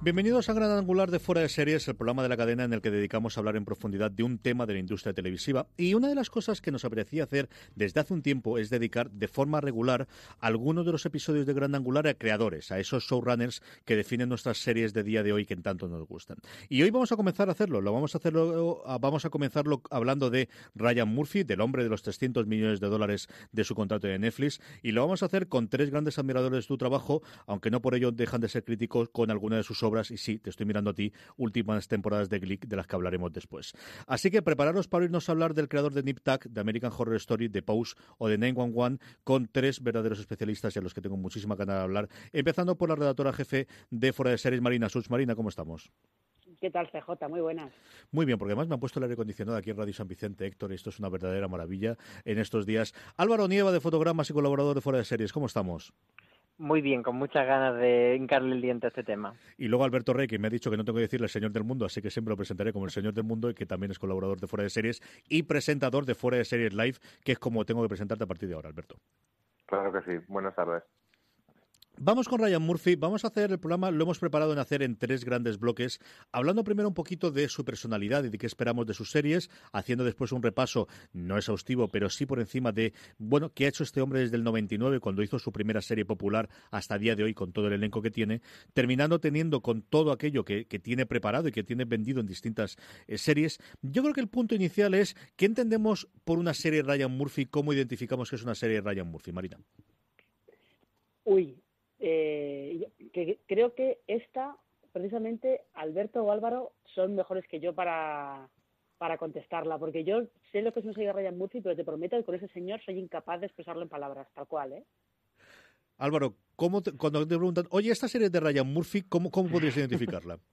Bienvenidos a Gran Angular de Fuera de Series, el programa de la cadena en el que dedicamos a hablar en profundidad de un tema de la industria televisiva. Y una de las cosas que nos apetecía hacer desde hace un tiempo es dedicar de forma regular algunos de los episodios de Gran Angular a creadores, a esos showrunners que definen nuestras series de día de hoy que tanto nos gustan. Y hoy vamos a comenzar a hacerlo. Lo vamos a hacerlo, vamos a comenzarlo hablando de Ryan Murphy, del hombre de los 300 millones de dólares de su contrato de Netflix, y lo vamos a hacer con tres grandes admiradores de tu trabajo, aunque no por ello dejan de ser críticos con alguna de sus obras, y sí, te estoy mirando a ti, últimas temporadas de Glick de las que hablaremos después. Así que prepararos para irnos a hablar del creador de Nip Tuck, de American Horror Story, de Pose o de 911, con tres verdaderos especialistas y a los que tengo muchísima ganas de hablar, empezando por la redactora jefe de Fuera de Series, Marina Such. Marina, ¿cómo estamos? ¿Qué tal, CJ? Muy buenas. Muy bien, porque además me han puesto el aire acondicionado aquí en Radio San Vicente, Héctor, y esto es una verdadera maravilla en estos días. Álvaro Nieva, de Fotogramas y colaborador de Fuera de Series, ¿cómo estamos? Muy bien, con muchas ganas de hincarle el diente a este tema. Y luego Alberto Rey, que me ha dicho que no tengo que decirle el Señor del Mundo, así que siempre lo presentaré como el Señor del Mundo y que también es colaborador de Fuera de Series y presentador de Fuera de Series Live, que es como tengo que presentarte a partir de ahora, Alberto. Claro que sí. Buenas tardes. Vamos con Ryan Murphy. Vamos a hacer el programa, lo hemos preparado en hacer en tres grandes bloques, hablando primero un poquito de su personalidad y de qué esperamos de sus series, haciendo después un repaso, no exhaustivo, pero sí por encima de, bueno, qué ha hecho este hombre desde el 99, cuando hizo su primera serie popular, hasta día de hoy, con todo el elenco que tiene, terminando teniendo con todo aquello que, que tiene preparado y que tiene vendido en distintas eh, series. Yo creo que el punto inicial es, ¿qué entendemos por una serie Ryan Murphy? ¿Cómo identificamos que es una serie Ryan Murphy, Marina? Uy, eh, que creo que esta, precisamente, Alberto o Álvaro son mejores que yo para, para contestarla, porque yo sé lo que es una serie de Ryan Murphy, pero te prometo que con ese señor soy incapaz de expresarlo en palabras, tal cual, ¿eh? Álvaro, ¿cómo te, cuando te preguntan, oye, esta serie de Ryan Murphy, ¿cómo, cómo podrías identificarla?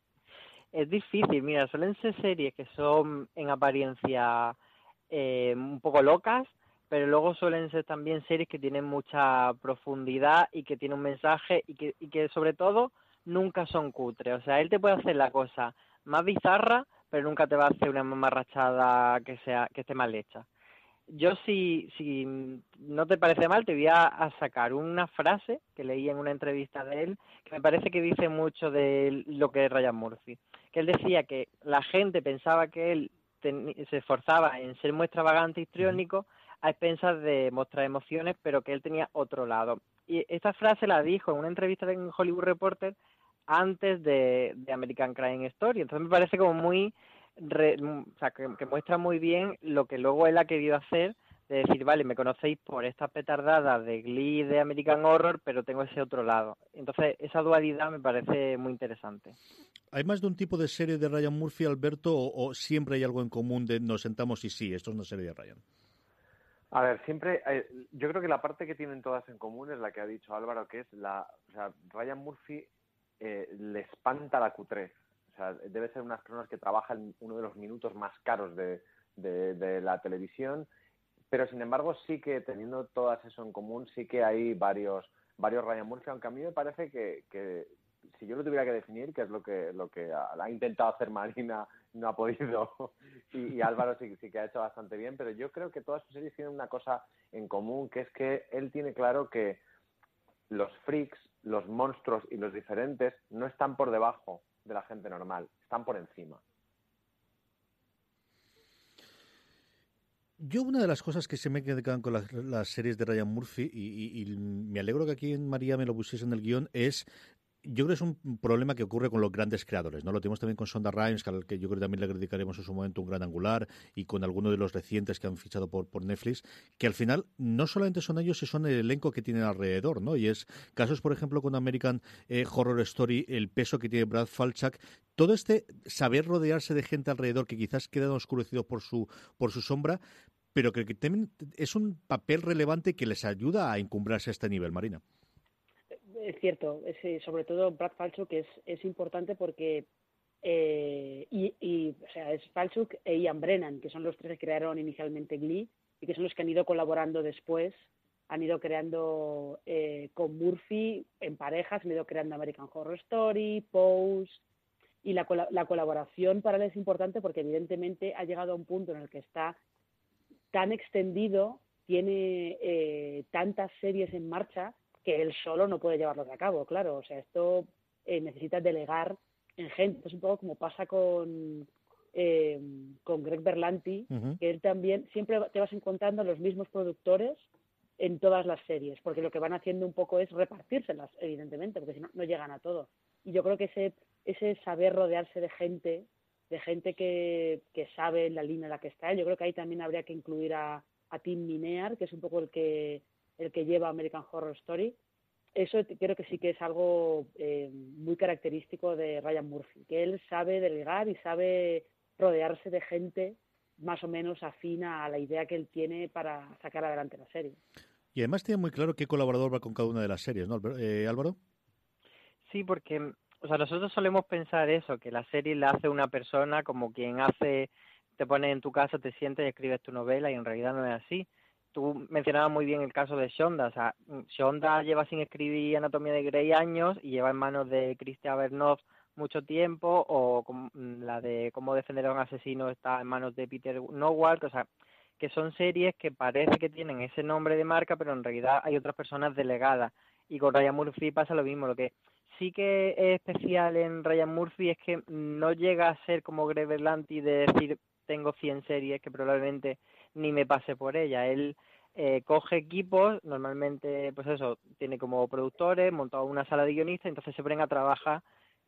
es difícil, mira, suelen ser series que son en apariencia eh, un poco locas, pero luego suelen ser también series que tienen mucha profundidad y que tienen un mensaje y que, y que sobre todo nunca son cutres. O sea, él te puede hacer la cosa más bizarra, pero nunca te va a hacer una mamarrachada que sea que esté mal hecha. Yo si, si no te parece mal, te voy a, a, sacar una frase que leí en una entrevista de él, que me parece que dice mucho de lo que es Ryan Murphy. Que él decía que la gente pensaba que él se esforzaba en ser muy extravagante y histriónico, a expensas de mostrar emociones, pero que él tenía otro lado. Y esta frase la dijo en una entrevista en Hollywood Reporter antes de, American Crime Story. Entonces me parece como muy, re, o sea, que, muestra muy bien lo que luego él ha querido hacer, de decir, vale, me conocéis por estas petardadas de Glee, de American Horror, pero tengo ese otro lado. Entonces esa dualidad me parece muy interesante. ¿Hay más de un tipo de serie de Ryan Murphy, Alberto, o siempre hay algo en común de nos sentamos y sí, esto es una serie de Ryan? A ver, siempre, eh, yo creo que la parte que tienen todas en común es la que ha dicho Álvaro, que es la, o sea, Ryan Murphy eh, le espanta la Q3. O sea, debe ser unas personas que trabajan uno de los minutos más caros de, de, de, la televisión, pero sin embargo sí que teniendo todas eso en común, sí que hay varios, varios Ryan Murphy, aunque a mí me parece que, que si yo lo tuviera que definir, que es lo que, lo que ha, ha intentado hacer Marina, no ha podido, y, Álvaro sí, sí, que ha hecho bastante bien, pero yo creo que todas sus series tienen una cosa en común, que es que él tiene claro que los freaks, los monstruos y los diferentes no están por debajo de la gente normal, están por encima. Yo una de las cosas que se me quedan con las, series de Ryan Murphy, y, me alegro que aquí en María me lo pusiese en el guion, es yo creo que es un problema que ocurre con los grandes creadores, ¿no? Lo tenemos también con Sonda Rhimes, que, al que yo creo que también le dedicaremos en su momento un gran angular, y con algunos de los recientes que han fichado por, por Netflix, que al final no solamente son ellos, sino son el elenco que tienen alrededor, ¿no? Y es casos, por ejemplo, con American eh, Horror Story, el peso que tiene Brad Falchuk, todo este saber rodearse de gente alrededor que quizás quedan oscurecidos por su, por su sombra, pero que, es un papel relevante que les ayuda a encumbrarse a este nivel, Marina. Es cierto, eh, sobre todo Brad Falchuk es, es importante porque eh, y, o sea, es Falchuk e Ian Brennan, que son los tres que crearon inicialmente Glee y que son los que han ido colaborando después, han ido creando eh, con Murphy en parejas, han ido creando American Horror Story, Pose, y la, la colaboración para él es importante porque evidentemente ha llegado a un punto en el que está tan extendido, tiene eh, tantas series en marcha que él solo no puede llevarlos a cabo, claro. O sea, esto eh, necesita delegar en gente. Es un poco como pasa con, eh, con Greg Berlanti, que él también siempre te vas encontrando los mismos productores en todas las series, porque lo que van haciendo un poco es repartírselas, evidentemente, porque si no, no llegan a todo. Y yo creo que ese, ese saber rodearse de gente de gente que, que sabe la línea en la que está. Yo creo que ahí también habría que incluir a, a Tim Minear, que es un poco el que, el que lleva American Horror Story. Eso creo que sí que es algo eh, muy característico de Ryan Murphy, que él sabe delegar y sabe rodearse de gente más o menos afina a la idea que él tiene para sacar adelante la serie. Y además tiene muy claro qué colaborador va con cada una de las series, ¿no, eh, Álvaro? Sí, porque o sea, nosotros solemos pensar eso, que la serie la hace una persona como quien hace, te pones en tu casa, te sientes y escribes tu novela y en realidad no es así. Tú mencionabas muy bien el caso de Shonda, o sea, Shonda lleva sin escribir Anatomía de Grey años y lleva en manos de Christian Bernov mucho tiempo, o la de Cómo defender a un asesino está en manos de Peter Nowalk, o sea, que son series que parece que tienen ese nombre de marca, pero en realidad hay otras personas delegadas. Y con Ryan Murphy pasa lo mismo, lo que sí que es especial en Ryan Murphy es que no llega a ser como Greg Berlanti de decir tengo 100 series que probablemente ni me pase por ella. Él eh, coge equipos, normalmente, pues eso, tiene como productores, monta una sala de guionistas, entonces se ponen a trabajar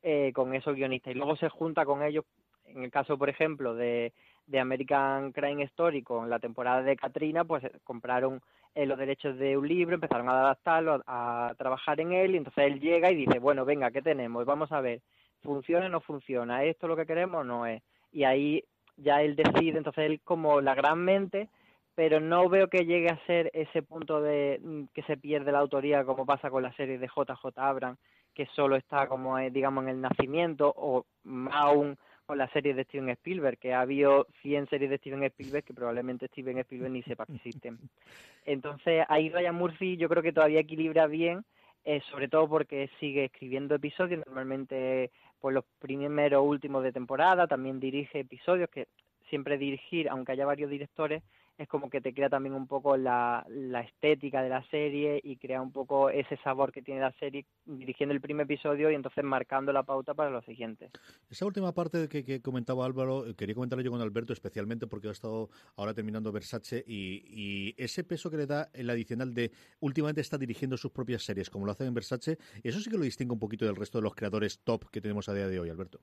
eh, con esos guionistas y luego se junta con ellos, en el caso, por ejemplo, de, de American Crime Story con la temporada de Katrina, pues eh, compraron eh, los derechos de un libro, empezaron a adaptarlo, a, trabajar en él, y entonces él llega y dice, bueno, venga, ¿qué tenemos? Vamos a ver, ¿funciona o no funciona? ¿Esto es lo que queremos o no es? Y ahí ya él decide, entonces él como la gran mente, pero no veo que llegue a ser ese punto de mm, que se pierde la autoría como pasa con la serie de JJ Abrams, que solo está como, eh, digamos, en el nacimiento, o más aún con la serie de Steven Spielberg, que ha habido 100 series de Steven Spielberg que probablemente Steven Spielberg ni sepa que existen. Entonces, ahí Ryan Murphy yo creo que todavía equilibra bien, eh, sobre todo porque sigue escribiendo episodios, normalmente por los primeros últimos de temporada, también dirige episodios que siempre dirigir, aunque haya varios directores, es como que te crea también un poco la, la, estética de la serie y crea un poco ese sabor que tiene la serie dirigiendo el primer episodio y entonces marcando la pauta para los siguientes. Esa última parte que, que comentaba Álvaro, eh, quería comentarlo yo con Alberto especialmente porque ha estado ahora terminando Versace y, y, ese peso que le da el adicional de últimamente está dirigiendo sus propias series como lo hace en Versace, eso sí que lo distingue un poquito del resto de los creadores top que tenemos a día de hoy, Alberto.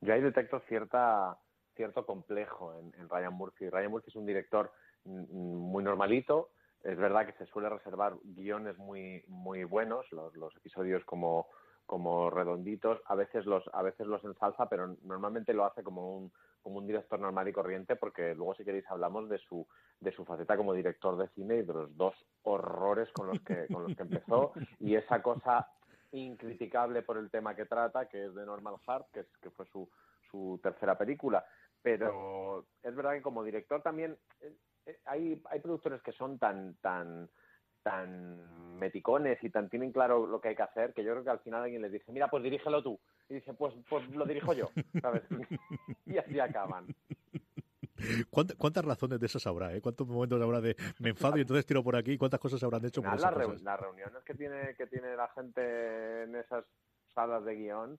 Yo ahí detecto cierta cierto complejo en, Ryan Murphy. Ryan Murphy es un director muy normalito. Es verdad que se suele reservar guiones muy muy buenos, los, los episodios como como redonditos, a veces los a veces los ensalza, pero normalmente lo hace como un como un director normal y corriente, porque luego si queréis hablamos de su de su faceta como director de cine y de los dos horrores con los que con los que empezó y esa cosa incriticable por el tema que trata, que es de Normal Heart, que, es, que fue su, su tercera película pero es verdad que como director también eh, eh, hay, hay productores que son tan, tan, tan meticones y tan tienen claro lo que hay que hacer que yo creo que al final alguien les dice, mira, pues dirígelo tú. Y dice, pues, pues lo dirijo yo, ¿sabes? y así acaban. ¿Cuántas, razones de esas habrá? Eh? ¿Cuántos momentos habrá de me enfado y entonces tiro por aquí? ¿Cuántas cosas habrán hecho por las, las reuniones que tiene, que tiene la gente en esas salas de guion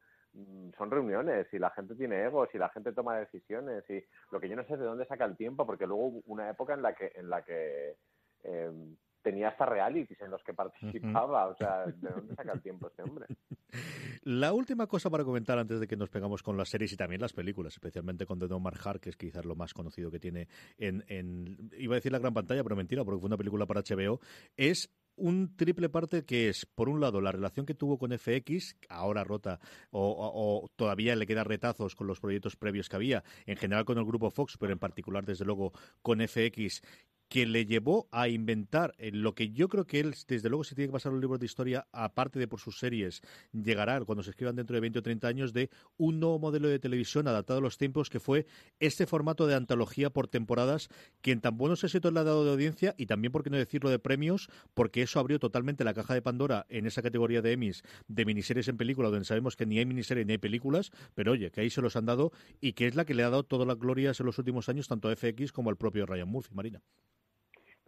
son reuniones y la gente tiene egos y la gente toma decisiones y lo que yo no sé es de dónde saca el tiempo porque luego hubo una época en la que en la que em, tenía hasta realities en los que participaba. O sea, ¿de dónde saca el tiempo este hombre? La última cosa para comentar antes de que nos pegamos con las series y también las películas, especialmente con The Don Hart, que es quizás lo más conocido que tiene en, en, iba a decir la gran pantalla, pero mentira, porque fue una película para HBO, es un triple parte que es, por un lado, la relación que tuvo con FX, ahora rota, o, todavía le queda retazos con los proyectos previos que había, en general con el grupo Fox, pero en particular, desde luego, con FX, que le llevó a inventar eh, lo que yo creo que él, desde luego, si tiene que pasar un libro de historia, aparte de por sus series, llegará cuando se escriban dentro de 20 o 30 años de un nuevo modelo de televisión adaptado a los tiempos, que fue este formato de antología por temporadas, que en tan buenos éxitos le ha dado de audiencia y también, por qué no decirlo, de premios, porque eso abrió totalmente la caja de Pandora en esa categoría de Emmys de miniseries en película, donde sabemos que ni hay miniseries ni hay películas, pero oye, que ahí se los han dado y que es la que le ha dado todas las glorias en los últimos años, tanto a FX como al propio Ryan Murphy, Marina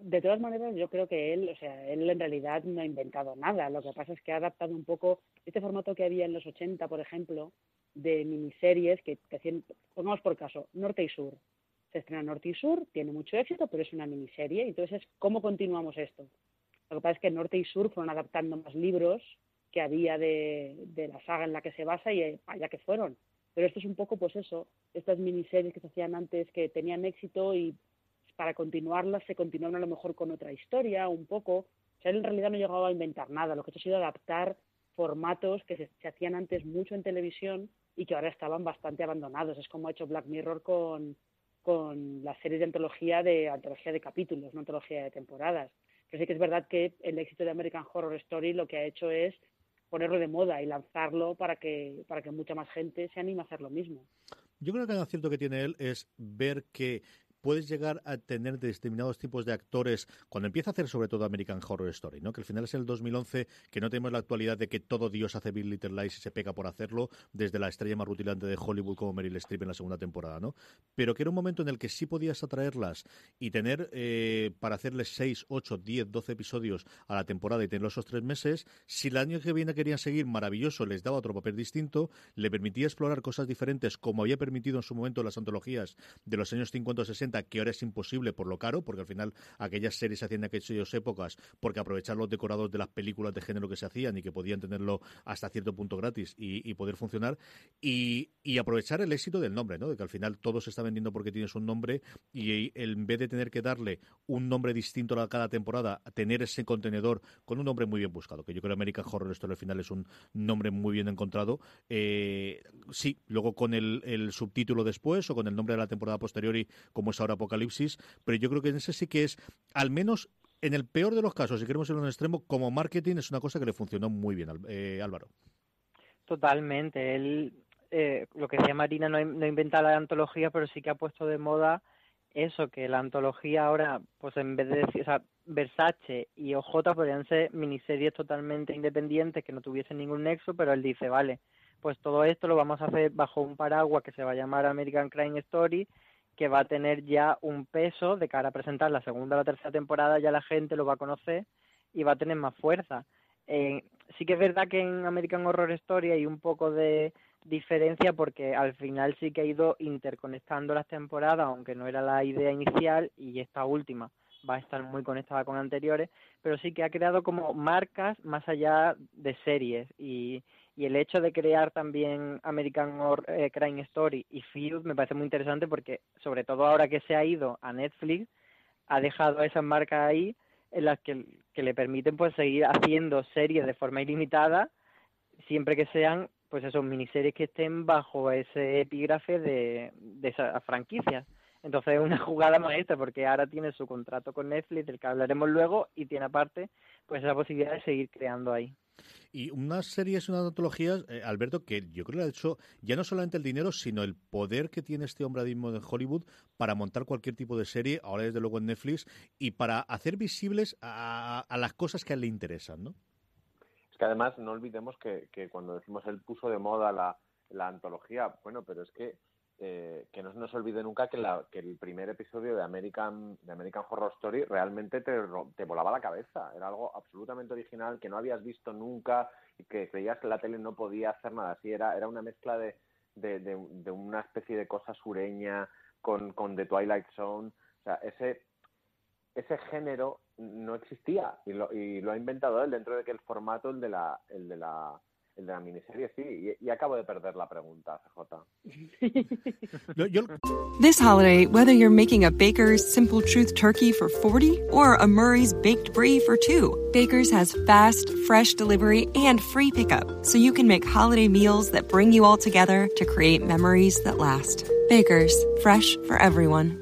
de todas maneras, yo creo que él, o sea, él en realidad no ha inventado nada. Lo que pasa es que ha adaptado un poco este formato que había en los 80, por ejemplo, de miniseries que te hacían, pongamos por caso, Norte y Sur. Se estrena Norte y Sur, tiene mucho éxito, pero es una miniserie. Entonces, ¿cómo continuamos esto? Lo que pasa es que Norte y Sur fueron adaptando más libros que había de, de la saga en la que se basa y allá que fueron. Pero esto es un poco, pues eso, estas miniseries que se hacían antes que tenían éxito y para continuarlas se continuaron a lo mejor con otra historia, un poco. O sea, él en realidad no llegaba a inventar nada, lo que ha hecho ha sido adaptar formatos que se, hacían antes mucho en televisión y que ahora estaban bastante abandonados. Es como ha hecho Black Mirror con, con las series de antología de antología de capítulos, no antología de temporadas. Pero sí que es verdad que el éxito de American Horror Story lo que ha hecho es ponerlo de moda y lanzarlo para que para que mucha más gente se anime a hacer lo mismo. Yo creo que el acierto que tiene él es ver que puedes llegar a tener determinados tipos de actores cuando empieza a hacer sobre todo American Horror Story, ¿no? Que al final es el 2011 que no tenemos la actualidad de que todo Dios hace Bill Little Lies y se pega por hacerlo desde la estrella más rutilante de Hollywood como Meryl Streep en la segunda temporada, ¿no? Pero que era un momento en el que sí podías atraerlas y tener eh, para hacerles 6, 8, 10, 12 episodios a la temporada y tenerlos esos tres meses, si el año que viene querían seguir maravilloso, les daba otro papel distinto, le permitía explorar cosas diferentes como había permitido en su momento las antologías de los años 50 o 60 que ahora es imposible por lo caro, porque al final aquellas series se hacían en aquellas épocas porque aprovechar los decorados de las películas de género que se hacían y que podían tenerlo hasta cierto punto gratis y, poder funcionar, y, aprovechar el éxito del nombre, ¿no? de que al final todo se está vendiendo porque tienes un nombre y en vez de tener que darle un nombre distinto a cada temporada, tener ese contenedor con un nombre muy bien buscado, que yo creo que American Horror Story al final es un nombre muy bien encontrado. Eh, sí, luego con el, el subtítulo después o con el nombre de la temporada posterior y como es ahora apocalipsis, pero yo creo que en ese sí que es, al menos en el peor de los casos, si queremos ir a un extremo, como marketing es una cosa que le funcionó muy bien, eh, Álvaro. Totalmente. Él, eh, lo que decía Marina, no, no inventa la antología, pero sí que ha puesto de moda eso, que la antología ahora, pues en vez de decir, o sea, Versace y OJ podrían ser miniseries totalmente independientes que no tuviesen ningún nexo, pero él dice, vale, pues todo esto lo vamos a hacer bajo un paraguas que se va a llamar American Crime Story que va a tener ya un peso de cara a presentar la segunda o la tercera temporada, ya la gente lo va a conocer y va a tener más fuerza. Eh, sí que es verdad que en American Horror Story hay un poco de diferencia porque al final sí que ha ido interconectando las temporadas, aunque no era la idea inicial, y esta última va a estar muy conectada con anteriores, pero sí que ha creado como marcas más allá de series y, y el hecho de crear también American Horror eh, Crime Story y Field me parece muy interesante porque sobre todo ahora que se ha ido a Netflix ha dejado esas marcas ahí en las que, le permiten pues seguir haciendo series de forma ilimitada siempre que sean pues esos miniseries que estén bajo ese epígrafe de, de esas franquicias. Entonces es una jugada maestra porque ahora tiene su contrato con Netflix, del que hablaremos luego, y tiene aparte pues esa posibilidad de seguir creando ahí. Y unas series, unas antologías, eh, Alberto, que yo creo que ha hecho ya no solamente el dinero, sino el poder que tiene este hombre mismo en Hollywood para montar cualquier tipo de serie, ahora desde luego en Netflix, y para hacer visibles a, las cosas que a él le interesan, ¿no? Es que además no olvidemos que, que cuando decimos él puso de moda la, la antología, bueno, pero es que eh, que no nos olvide nunca que, el primer episodio de American, de American Horror Story realmente te, te, volaba la cabeza. Era algo absolutamente original que no habías visto nunca y que creías que la tele no podía hacer nada así. Era, era una mezcla de, de, una especie de cosa sureña con, con The Twilight Zone. O sea, ese, ese género no existía y lo, y lo ha inventado él dentro de que el formato, el de la, el de la, el de la miniserie, sí. Y, y acabo de perder la pregunta, CJ. This holiday, whether you're making a Baker's Simple Truth turkey for 40 or a Murray's Baked Brie for 2, Baker's has fast, fresh delivery and free pickup, so you can make holiday meals that bring you all together to create memories that last. Baker's, fresh for everyone.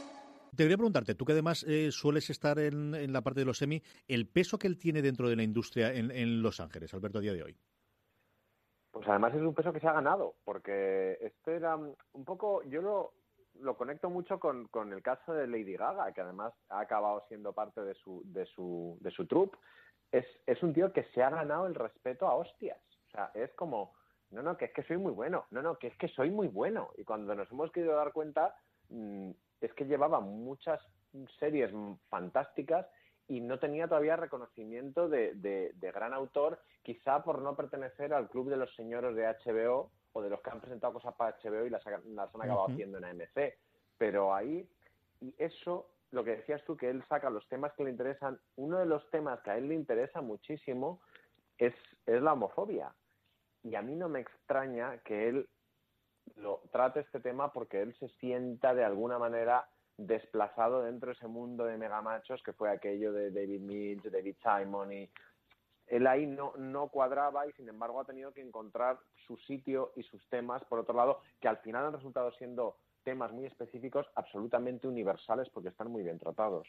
Te quería preguntarte, tú que además eh, sueles estar en, la parte de los semi, el peso que él tiene dentro de la industria en, Los Ángeles, Alberto, a día de hoy. Pues además es un peso que se ha ganado, porque este era un poco, yo lo, conecto mucho con, con el caso de Lady Gaga, que además ha acabado siendo parte de su, de su, de su troupe. Es, es un tío que se ha ganado el respeto a hostias. O sea, es como, no, no, que es que soy muy bueno, no, no, que es que soy muy bueno. Y cuando nos hemos querido dar cuenta, mm, es que llevaba muchas series fantásticas y no tenía todavía reconocimiento de, de, de gran autor, quizá por no pertenecer al club de los señores de HBO o de los que han presentado cosas para HBO y las, ha- las han acabado haciendo en AMC. Pero ahí, y eso, lo que decías tú, que él saca los temas que le interesan, uno de los temas que a él le interesa muchísimo es, es la homofobia. Y a mí no me extraña que él lo trate este tema porque él se sienta de alguna manera desplazado dentro de ese mundo de megamachos que fue aquello de David Mills, David Simon y él ahí no, no cuadraba y sin embargo ha tenido que encontrar su sitio y sus temas, por otro lado, que al final han resultado siendo temas muy específicos, absolutamente universales porque están muy bien tratados.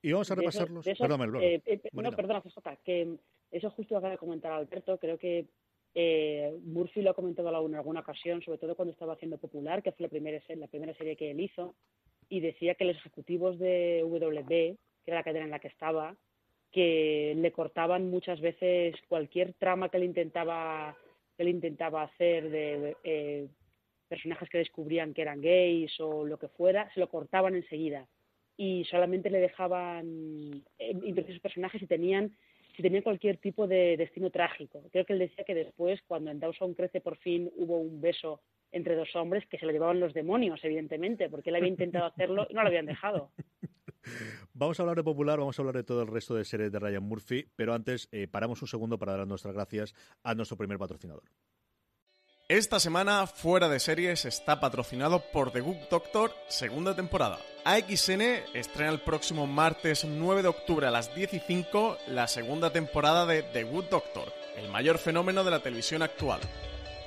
Y vamos a eso- repasarlos. eso, Perdón, eh, eh, no, perdona, CJ, que eso justo acaba de comentar Alberto. Creo que eh, Murphy lo ha comentado en alguna ocasión, sobre todo cuando estaba haciendo Popular, que fue la primera, primera serie que él hizo, y decía que los ejecutivos de WB, que era la cadena en la que estaba, que le cortaban muchas veces cualquier trama que él intentaba que él intentaba hacer de eh, personajes que descubrían que eran gays o lo que fuera, se lo cortaban enseguida. Y solamente le dejaban eh, personajes si tenían si tenían cualquier tipo de destino trágico. Creo que él decía que después, cuando en Dawson crece por fin hubo un beso entre dos hombres, que se lo llevaban los demonios, evidentemente, porque él había intentado hacerlo y no lo habían dejado. Vamos a hablar de Popular, vamos a hablar de todo el resto de series de Ryan Murphy, pero antes eh, paramos un segundo para dar nuestras gracias a nuestro primer patrocinador. Esta semana, Fuera de Series está patrocinado por The Good Doctor, segunda temporada. AXN estrena el próximo martes 9 de octubre a las 10 y 5 la segunda temporada de The Good Doctor, el mayor fenómeno de la televisión actual.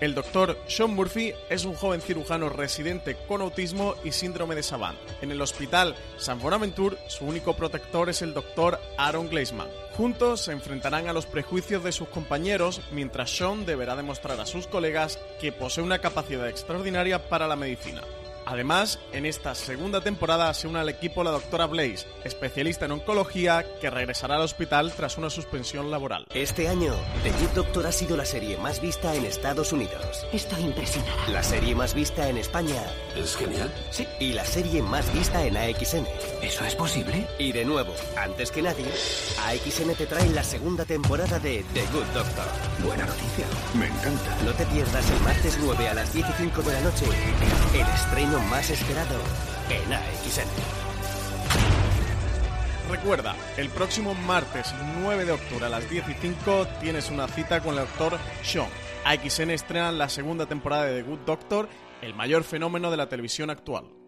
El doctor Sean Murphy es un joven cirujano residente con autismo y síndrome de Savant. En el hospital San Bonaventure, su único protector es el doctor Aaron Gleisman. Juntos se enfrentarán a los prejuicios de sus compañeros mientras Sean deberá demostrar a sus colegas que posee una capacidad extraordinaria para la medicina. Además, en esta segunda temporada se une al equipo la doctora Blaze, especialista en oncología, que regresará al hospital tras una suspensión laboral. Este año, The Good Doctor ha sido la serie más vista en Estados Unidos. Estoy impresionada. La serie más vista en España. Es genial. Sí. Y la serie más vista en AXN. ¿Eso es posible? Y de nuevo, antes que nadie, AXN te trae la segunda temporada de The Good Doctor. Buena noticia. Me encanta. No te pierdas el martes 9 a las 10 y 5 de la noche el estreno más esperado en AXN. Recuerda, el próximo martes 9 de octubre a las 10 y 5 tienes una cita con el doctor Sean. AXN estrena la segunda temporada de The Good Doctor, el mayor fenómeno de la televisión actual.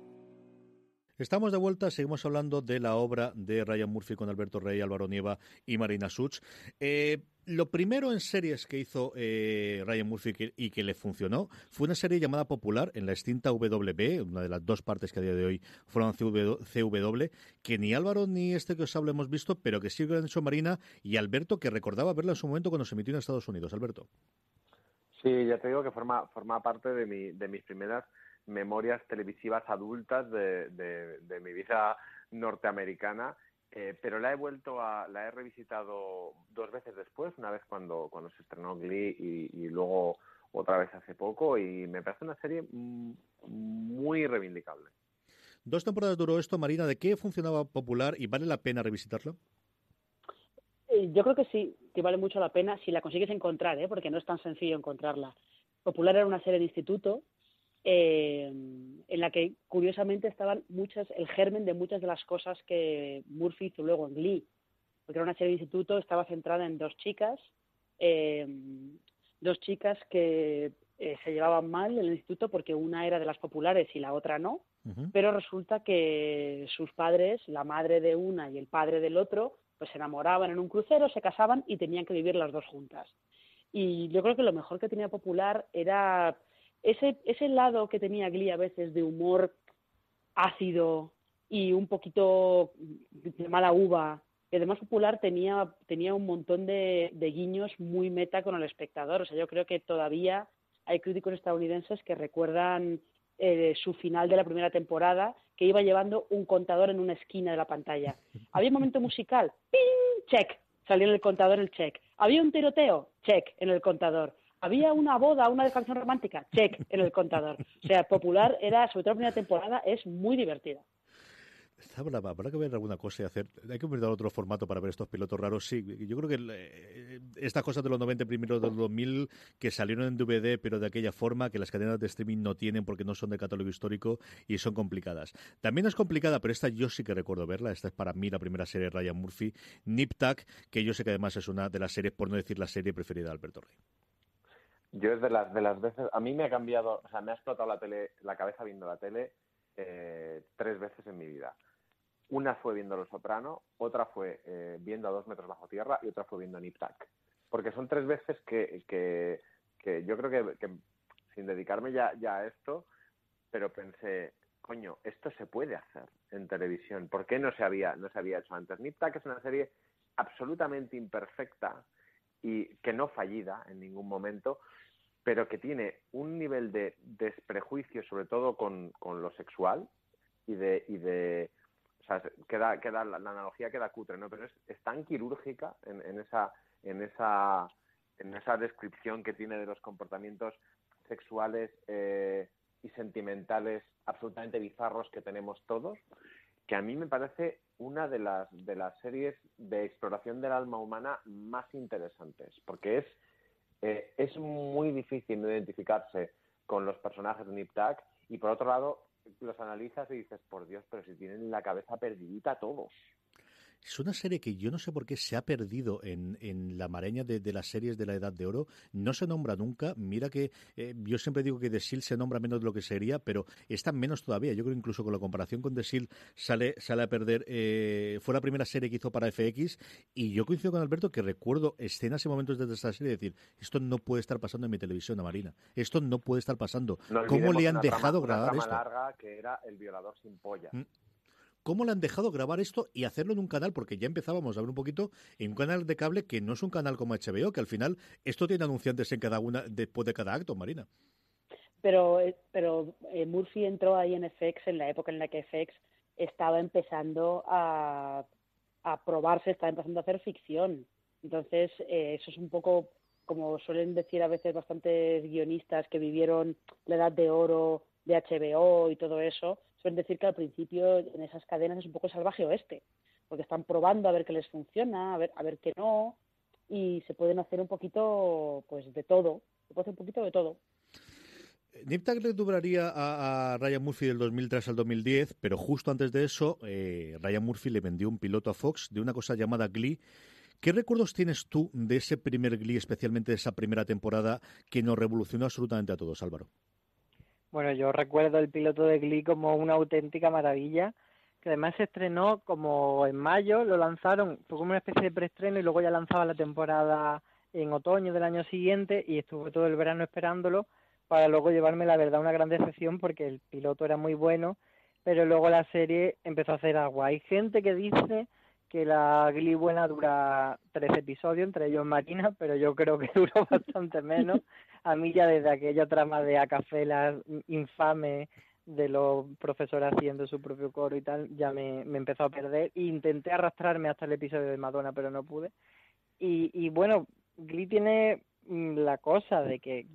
Estamos de vuelta, seguimos hablando de la obra de Ryan Murphy con Alberto Rey, Álvaro Nieva y Marina Such. Eh, lo primero en series que hizo eh, Ryan Murphy y que le funcionó fue una serie llamada Popular en la extinta WB, una de las dos partes que a día de hoy fueron CW, que ni Álvaro ni este que os hablo hemos visto, pero que sí lo han hecho Marina y Alberto, que recordaba verla en su momento cuando se emitió en Estados Unidos. Alberto. Sí, ya te digo que forma, forma parte de, mi, de mis primeras memorias televisivas adultas de, de, mi vida norteamericana, eh, pero la he vuelto a, la he revisitado dos veces después, una vez cuando, cuando se estrenó Glee y, luego otra vez hace poco, y me parece una serie muy reivindicable. Dos temporadas duró esto, Marina. ¿De qué funcionaba popular y vale la pena revisitarlo? Eh, yo creo que sí, que vale mucho la pena si la consigues encontrar, ¿eh? porque no es tan sencillo encontrarla. Popular era una serie de instituto eh, en la que curiosamente estaban muchas, el germen de muchas de las cosas que Murphy hizo luego en Glee, porque era una serie de instituto, estaba centrada en dos chicas, eh, dos chicas que eh, se llevaban mal en el instituto porque una era de las populares y la otra no, pero resulta que sus padres, la madre de una y el padre del otro, pues se enamoraban en un crucero, se casaban y tenían que vivir las dos juntas. Y yo creo que lo mejor que tenía Popular era ese, ese lado que tenía Glee a veces de humor ácido y un poquito de mala uva, que además popular tenía, tenía un montón de, de guiños muy meta con el espectador. O sea, yo creo que todavía hay críticos estadounidenses que recuerdan eh, su final de la primera temporada, que iba llevando un contador en una esquina de la pantalla. Había un momento musical, ¡ping! check, salió en el contador el check. Había un tiroteo, check, en el contador había una boda, una canción romántica, check en el contador. O sea, popular era, sobre todo la primera temporada, es muy divertida. Está brava, habrá que ver alguna cosa y hacer. Hay que ver otro formato para ver estos pilotos raros. Sí, yo creo que eh, estas cosas de los 90, primero de los 2000, que salieron en DVD, pero de aquella forma que las cadenas de streaming no tienen porque no son de catálogo histórico y son complicadas. También es complicada, pero esta yo sí que recuerdo verla. Esta es para mí la primera serie de Ryan Murphy, Nip Tuck, que yo sé que además es una de las series, por no decir la serie preferida de Alberto Rey. Yo es de las, de las veces, a mí me ha cambiado, o sea, me ha explotado la tele, la cabeza viendo la tele eh, tres veces en mi vida. Una fue viendo Los Soprano, otra fue eh, viendo a dos metros bajo tierra y otra fue viendo Nip Tuck. Porque son tres veces que, que, que yo creo que, sin dedicarme ya, ya a esto, pero pensé, coño, esto se puede hacer en televisión. ¿Por qué no se había, no se había hecho antes? Nip Tuck es una serie absolutamente imperfecta y que no fallida en ningún momento, pero que tiene un nivel de desprejuicio, sobre todo con, con lo sexual, y de, y de o sea, queda, queda, la, analogía queda cutre, ¿no? Pero es, tan quirúrgica en, en, esa, en, esa, en esa descripción que tiene de los comportamientos sexuales eh, y sentimentales absolutamente bizarros que tenemos todos, que a mí me parece una de las, de las series de exploración del alma humana más interesantes, porque es eh, es muy difícil no identificarse con los personajes de Nip Tuck y por otro lado los analizas y dices, por Dios, pero si tienen la cabeza perdidita todos. Es una serie que yo no sé por qué se ha perdido en, en la mareña de, las series de la Edad de Oro. No se nombra nunca. Mira que eh, yo siempre digo que The Seal se nombra menos de lo que sería, pero está menos todavía. Yo creo incluso con la comparación con The Seal sale, sale a perder. Eh, fue la primera serie que hizo para FX y yo coincido con Alberto que recuerdo escenas y momentos de esta serie y decir, esto no puede estar pasando en mi televisión, Marina. Esto no puede estar pasando. ¿Cómo le han dejado grabar esto? larga que era El violador sin polla. Mm cómo le han dejado grabar esto y hacerlo en un canal, porque ya empezábamos a ver un poquito en un canal de cable que no es un canal como HBO, que al final esto tiene anunciantes en cada una después de cada acto, Marina. Pero, eh, pero eh, Murphy entró ahí en FX en la época en la que FX estaba empezando a, a probarse, estaba empezando a hacer ficción. Entonces, eh, eso es un poco, como suelen decir a veces bastantes guionistas que vivieron la edad de oro de HBO y todo eso, suelen decir que al principio en esas cadenas es un poco salvaje oeste, porque están probando a ver qué les funciona, a ver, a ver qué no, y se pueden hacer un poquito, pues, de todo, se puede hacer un poquito de todo. Nip le duraría a, Ryan Murphy del 2003 al 2010, pero justo antes de eso, eh, Ryan Murphy le vendió un piloto a Fox de una cosa llamada Glee. ¿Qué recuerdos tienes tú de ese primer Glee, especialmente de esa primera temporada que nos revolucionó absolutamente a todos, Álvaro? Bueno, yo recuerdo el piloto de Glee como una auténtica maravilla que además se estrenó como en mayo, lo lanzaron, fue como una especie de preestreno y luego ya lanzaba la temporada en otoño del año siguiente y estuve todo el verano esperándolo para luego llevarme la verdad una gran decepción porque el piloto era muy bueno, pero luego la serie empezó a hacer agua. Hay gente que dice que la Glee buena dura tres episodios, entre ellos Marina, pero yo creo que duró bastante menos. A mí ya desde aquella trama de Acafelas infame de los profesores haciendo su propio coro y tal, ya me, me empezó a perder. Intenté arrastrarme hasta el episodio de Madonna, pero no pude. Y, y bueno, Glee tiene mm, la cosa de que,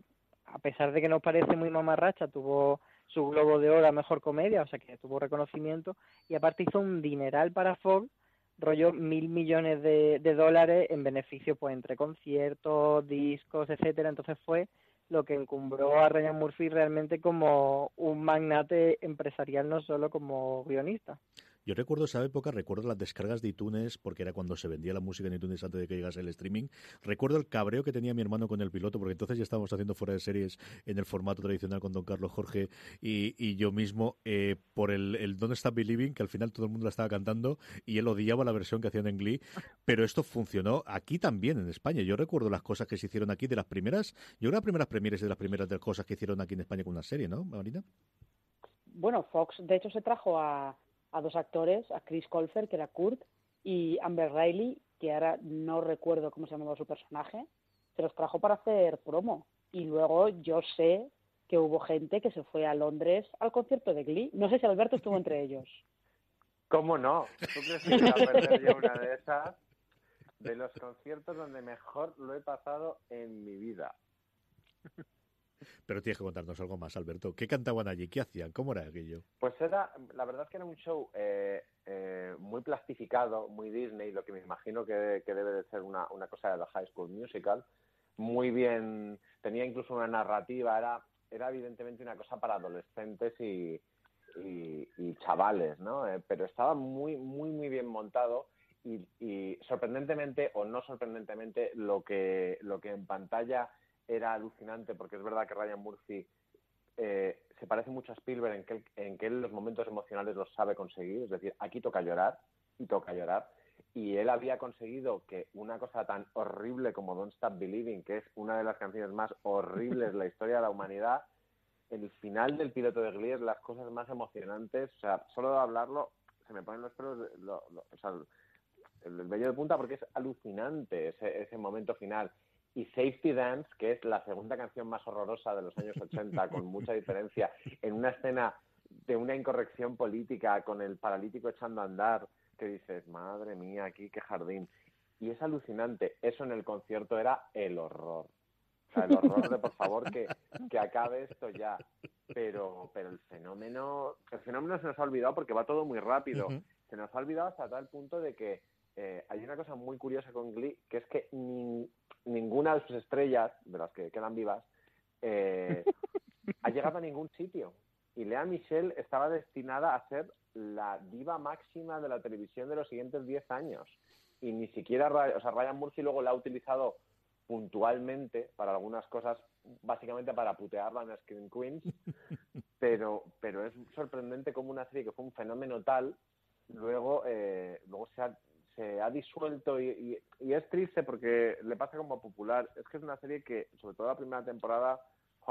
a pesar de que nos parece muy mamarracha, tuvo su Globo de Oro a Mejor Comedia, o sea que tuvo reconocimiento, y aparte hizo un dineral para Fox, rollo mil millones de, de dólares en beneficio pues entre conciertos, discos, etcétera, entonces fue lo que encumbró a Ryan Murphy realmente como un magnate empresarial, no solo como guionista. Yo recuerdo esa época, recuerdo las descargas de iTunes, porque era cuando se vendía la música en iTunes antes de que llegase el streaming. Recuerdo el cabreo que tenía mi hermano con el piloto, porque entonces ya estábamos haciendo fuera de series en el formato tradicional con Don Carlos Jorge y, yo mismo, eh, por el, el Don't Stop Believing, que al final todo el mundo la estaba cantando, y él odiaba la versión que hacían en Glee, pero esto funcionó aquí también, en España. Yo recuerdo las cosas que se hicieron aquí de las primeras, yo creo las primeras premieres de las primeras de cosas que hicieron aquí en España con una serie, ¿no, Marina? Bueno, Fox, de hecho, se trajo a a dos actores, a Chris Colfer, que era Kurt, y Amber Riley, que ahora no recuerdo cómo se llamaba su personaje, se los trajo para hacer promo. Y luego yo sé que hubo gente que se fue a Londres al concierto de Glee. No sé si Alberto estuvo entre ellos. ¿Cómo no? ¿Tú crees que voy a una de esas? De los conciertos donde mejor lo he pasado en mi vida. Pero tienes que contarnos algo más, Alberto. ¿Qué cantaban allí? ¿Qué hacían? ¿Cómo era aquello? Pues era, la verdad que era un show eh, eh, muy plastificado, muy Disney, lo que me imagino que, debe de ser una, una, cosa de la High School Musical. Muy bien, tenía incluso una narrativa, era, era evidentemente una cosa para adolescentes y, y, y chavales, ¿no? Eh, pero estaba muy, muy, muy bien montado. Y, y sorprendentemente o no sorprendentemente lo que lo que en pantalla era alucinante porque es verdad que Ryan Murphy eh, se parece mucho a Spielberg en que, en que él los momentos emocionales los sabe conseguir, es decir, aquí toca llorar y toca llorar. Y él había conseguido que una cosa tan horrible como Don't Stop Believing, que es una de las canciones más horribles de la historia de la humanidad, el final del piloto de Glee es las cosas más emocionantes. O sea, solo de hablarlo se me ponen los pelos, lo, lo, o sea, el, el vello de punta porque es alucinante ese, ese momento final y Safety Dance, que es la segunda canción más horrorosa de los años 80, con mucha diferencia, en una escena de una incorrección política con el paralítico echando a andar, que dices, madre mía, aquí qué jardín. Y es alucinante. Eso en el concierto era el horror. O sea, el horror de, por favor, que, que acabe esto ya. Pero, pero el fenómeno, el fenómeno se nos ha olvidado porque va todo muy rápido. Uh -huh. Se nos ha olvidado hasta tal punto de que eh, hay una cosa muy curiosa con Glee, que es que ni, ninguna de sus estrellas, de las que quedan vivas, eh, ha llegado a ningún sitio. Y Lea Michelle estaba destinada a ser la diva máxima de la televisión de los siguientes 10 años. Y ni siquiera, o sea, Ryan Murphy luego la ha utilizado puntualmente para algunas cosas, básicamente para putearla en Screen Queens, pero, pero es sorprendente como una serie que fue un fenómeno tal, luego, eh, luego se ha, se ha disuelto y, y, es triste porque le pasa como popular. Es que es una serie que, sobre todo la primera temporada,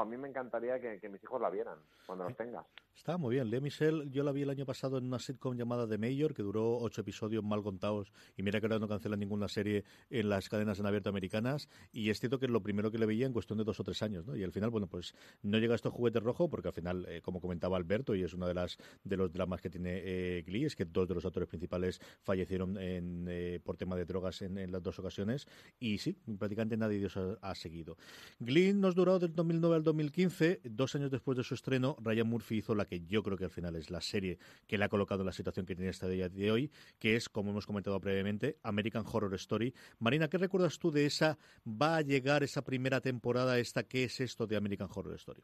a mí me encantaría que, que mis hijos la vieran cuando los tengas. Está muy bien. Lea Michelle, yo la vi el año pasado en una sitcom llamada The Mayor, que duró ocho episodios mal contados, y mira que ahora no cancela ninguna serie en las cadenas en abierto americanas, y es cierto que es lo primero que le veía en cuestión de dos o tres años, ¿no? Y al final, bueno, pues no llega a estos juguetes rojos, porque al final, eh, como comentaba Alberto, y es una de las de los dramas que tiene eh, Glee, es que dos de los actores principales fallecieron en, eh, por tema de drogas en, en, las dos ocasiones, y sí, prácticamente nadie de ellos ha, ha seguido. Glee nos duró del 2009 al 2015, dos años después de su estreno, Ryan Murphy hizo la que yo creo que al final es la serie que le ha colocado en la situación que tiene el día de hoy, que es, como hemos comentado previamente, American Horror Story. Marina, ¿qué recuerdas tú de esa, va a llegar esa primera temporada, esta, qué es esto de American Horror Story?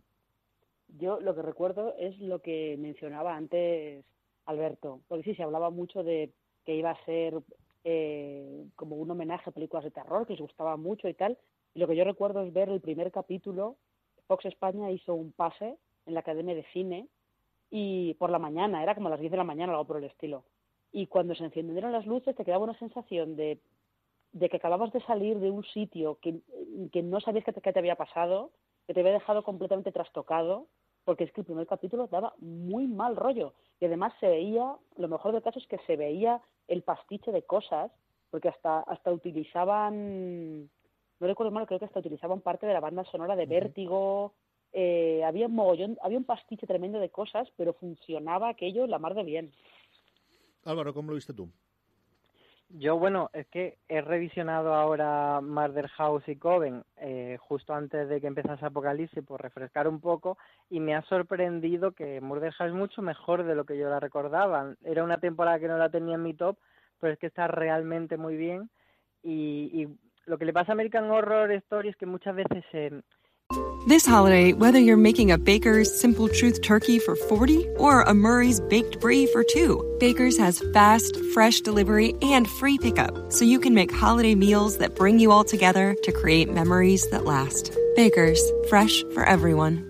Yo lo que recuerdo es lo que mencionaba antes Alberto, porque sí, se hablaba mucho de que iba a ser eh, como un homenaje a películas de terror, que les gustaba mucho y tal, y lo que yo recuerdo es ver el primer capítulo, Fox España hizo un pase en la Academia de Cine y por la mañana, era como a las 10 de la mañana algo por el estilo. Y cuando se encendieron las luces te quedaba una sensación de, que acababas de salir de un sitio que, no sabías qué te, te había pasado, que te había dejado completamente trastocado, porque es que el primer capítulo daba muy mal rollo. Y además se veía, lo mejor del caso es que se veía el pastiche de cosas, porque hasta, hasta utilizaban, no recuerdo mal, creo que hasta utilizaban parte de la banda sonora de Vértigo, eh, había un mogollón, había un pastiche tremendo de cosas, pero funcionaba aquello la mar de bien. Álvaro, ¿cómo lo viste tú? Yo, bueno, es que he revisionado ahora Murder House y Coven eh, justo antes de que empezase Apocalipsis por refrescar un poco y me ha sorprendido que Murder House es mucho mejor de lo que yo la recordaba. Era una temporada que no la tenía en mi top, pero es que está realmente muy bien y, y lo que le pasa a American Horror Story es que muchas veces se... This holiday, whether you're making a Baker's Simple Truth turkey for 40 or a Murray's Baked Brie for 2, Baker's has fast, fresh delivery and free pickup, so you can make holiday meals that bring you all together to create memories that last. Baker's, fresh for everyone.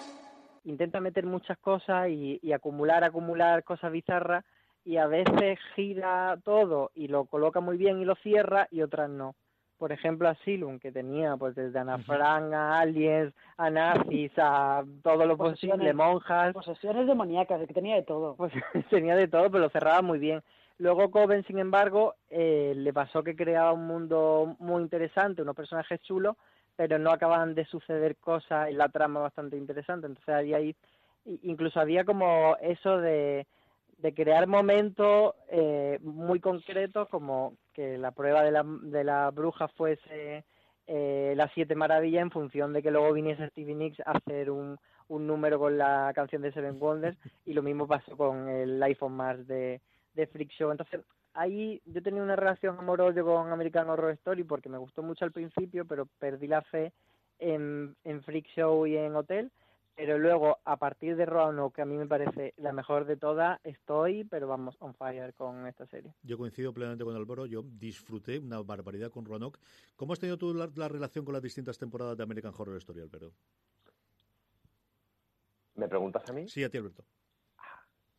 intenta meter muchas cosas y, y, acumular, acumular cosas bizarras y a veces gira todo y lo coloca muy bien y lo cierra y otras no. Por ejemplo, Asylum, que tenía pues desde Ana Frank a aliens, a nazis, a todo lo posible, monjas. Posesiones demoníacas, que tenía de todo. Pues tenía de todo, pero lo cerraba muy bien. Luego Coven, sin embargo, eh, le pasó que creaba un mundo muy interesante, unos personajes chulos, pero no acaban de suceder cosas en la trama bastante interesante. Entonces había ahí, incluso había como eso de, crear momentos eh, muy concretos, como que la prueba de la, de la bruja fuese eh, las siete maravillas en función de que luego viniese Stevie Nicks a hacer un, un número con la canción de Seven Wonders y lo mismo pasó con el iPhone Mars de, de Show. Entonces ahí yo tenía una relación amor-odio con American Horror Story porque me gustó mucho al principio, pero perdí la fe en, en Freak Show y en Hotel. Pero luego, a partir de Roanoke, que a mí me parece la mejor de todas, estoy, pero vamos, on fire con esta serie. Yo coincido plenamente con Álvaro, yo disfruté una barbaridad con Roanoke. ¿Cómo has tenido tú la, la relación con las distintas temporadas de American Horror Story, Álvaro? ¿Me preguntas a mí? Sí, a ti, Alberto.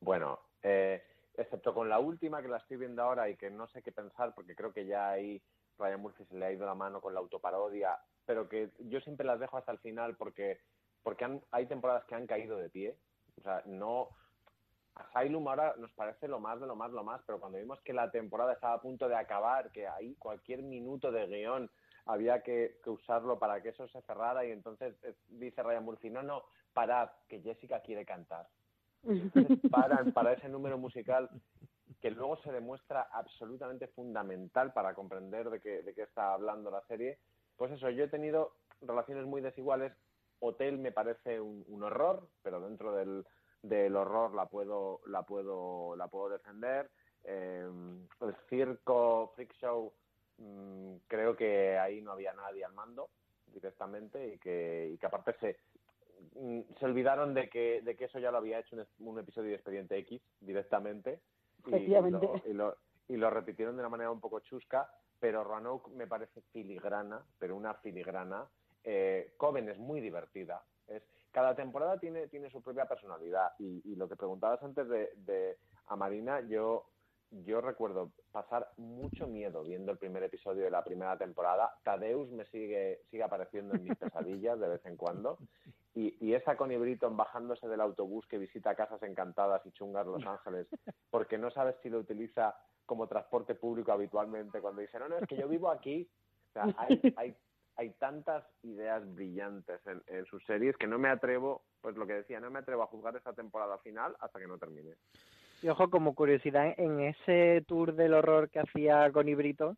Bueno, eh, excepto con la última que la estoy viendo ahora y que no sé qué pensar porque creo que ya ahí Ryan Murphy se le ha ido la mano con la autoparodia, pero que yo siempre las dejo hasta el final porque porque han, hay temporadas que han caído de pie, o sea, no Asylum ahora nos parece lo más de lo más lo más, pero cuando vimos que la temporada estaba a punto de acabar, que ahí cualquier minuto de guion había que, que usarlo para que eso se cerrara y entonces eh, dice Ryan Murphy, no, no, parad, que Jessica quiere cantar para ese número musical que luego se demuestra absolutamente fundamental para comprender de qué, de qué está hablando la serie. Pues eso, yo he tenido relaciones muy desiguales. Hotel me parece un, un horror, pero dentro del, del, horror la puedo, la puedo, la puedo defender. Eh, el circo, freak show, mmm, creo que ahí no había nadie al mando directamente y que, y que aparte se, se olvidaron de que, de que eso ya lo había hecho un, un episodio de Expediente X directamente y, y, lo, y, lo, y, lo, repitieron de una manera un poco chusca, pero Roanoke me parece filigrana, pero una filigrana. Eh, Coven es muy divertida. Es, cada temporada tiene, tiene su propia personalidad y, y lo que preguntabas antes de, de a Marina, yo yo recuerdo pasar mucho miedo viendo el primer episodio de la primera temporada. Tadeus me sigue, sigue apareciendo en mis pesadillas de vez en cuando. Y, y esa Connie Britton bajándose del autobús que visita casas encantadas y chungas Los Ángeles, porque no sabes si lo utiliza como transporte público habitualmente, cuando dice, no, no, es que yo vivo aquí. Hay, hay, hay tantas ideas brillantes en, en sus series que no me atrevo, pues lo que decía, no me atrevo a juzgar esta temporada final hasta que no termine. Y ojo, como curiosidad, en ese tour del horror que hacía con Brito,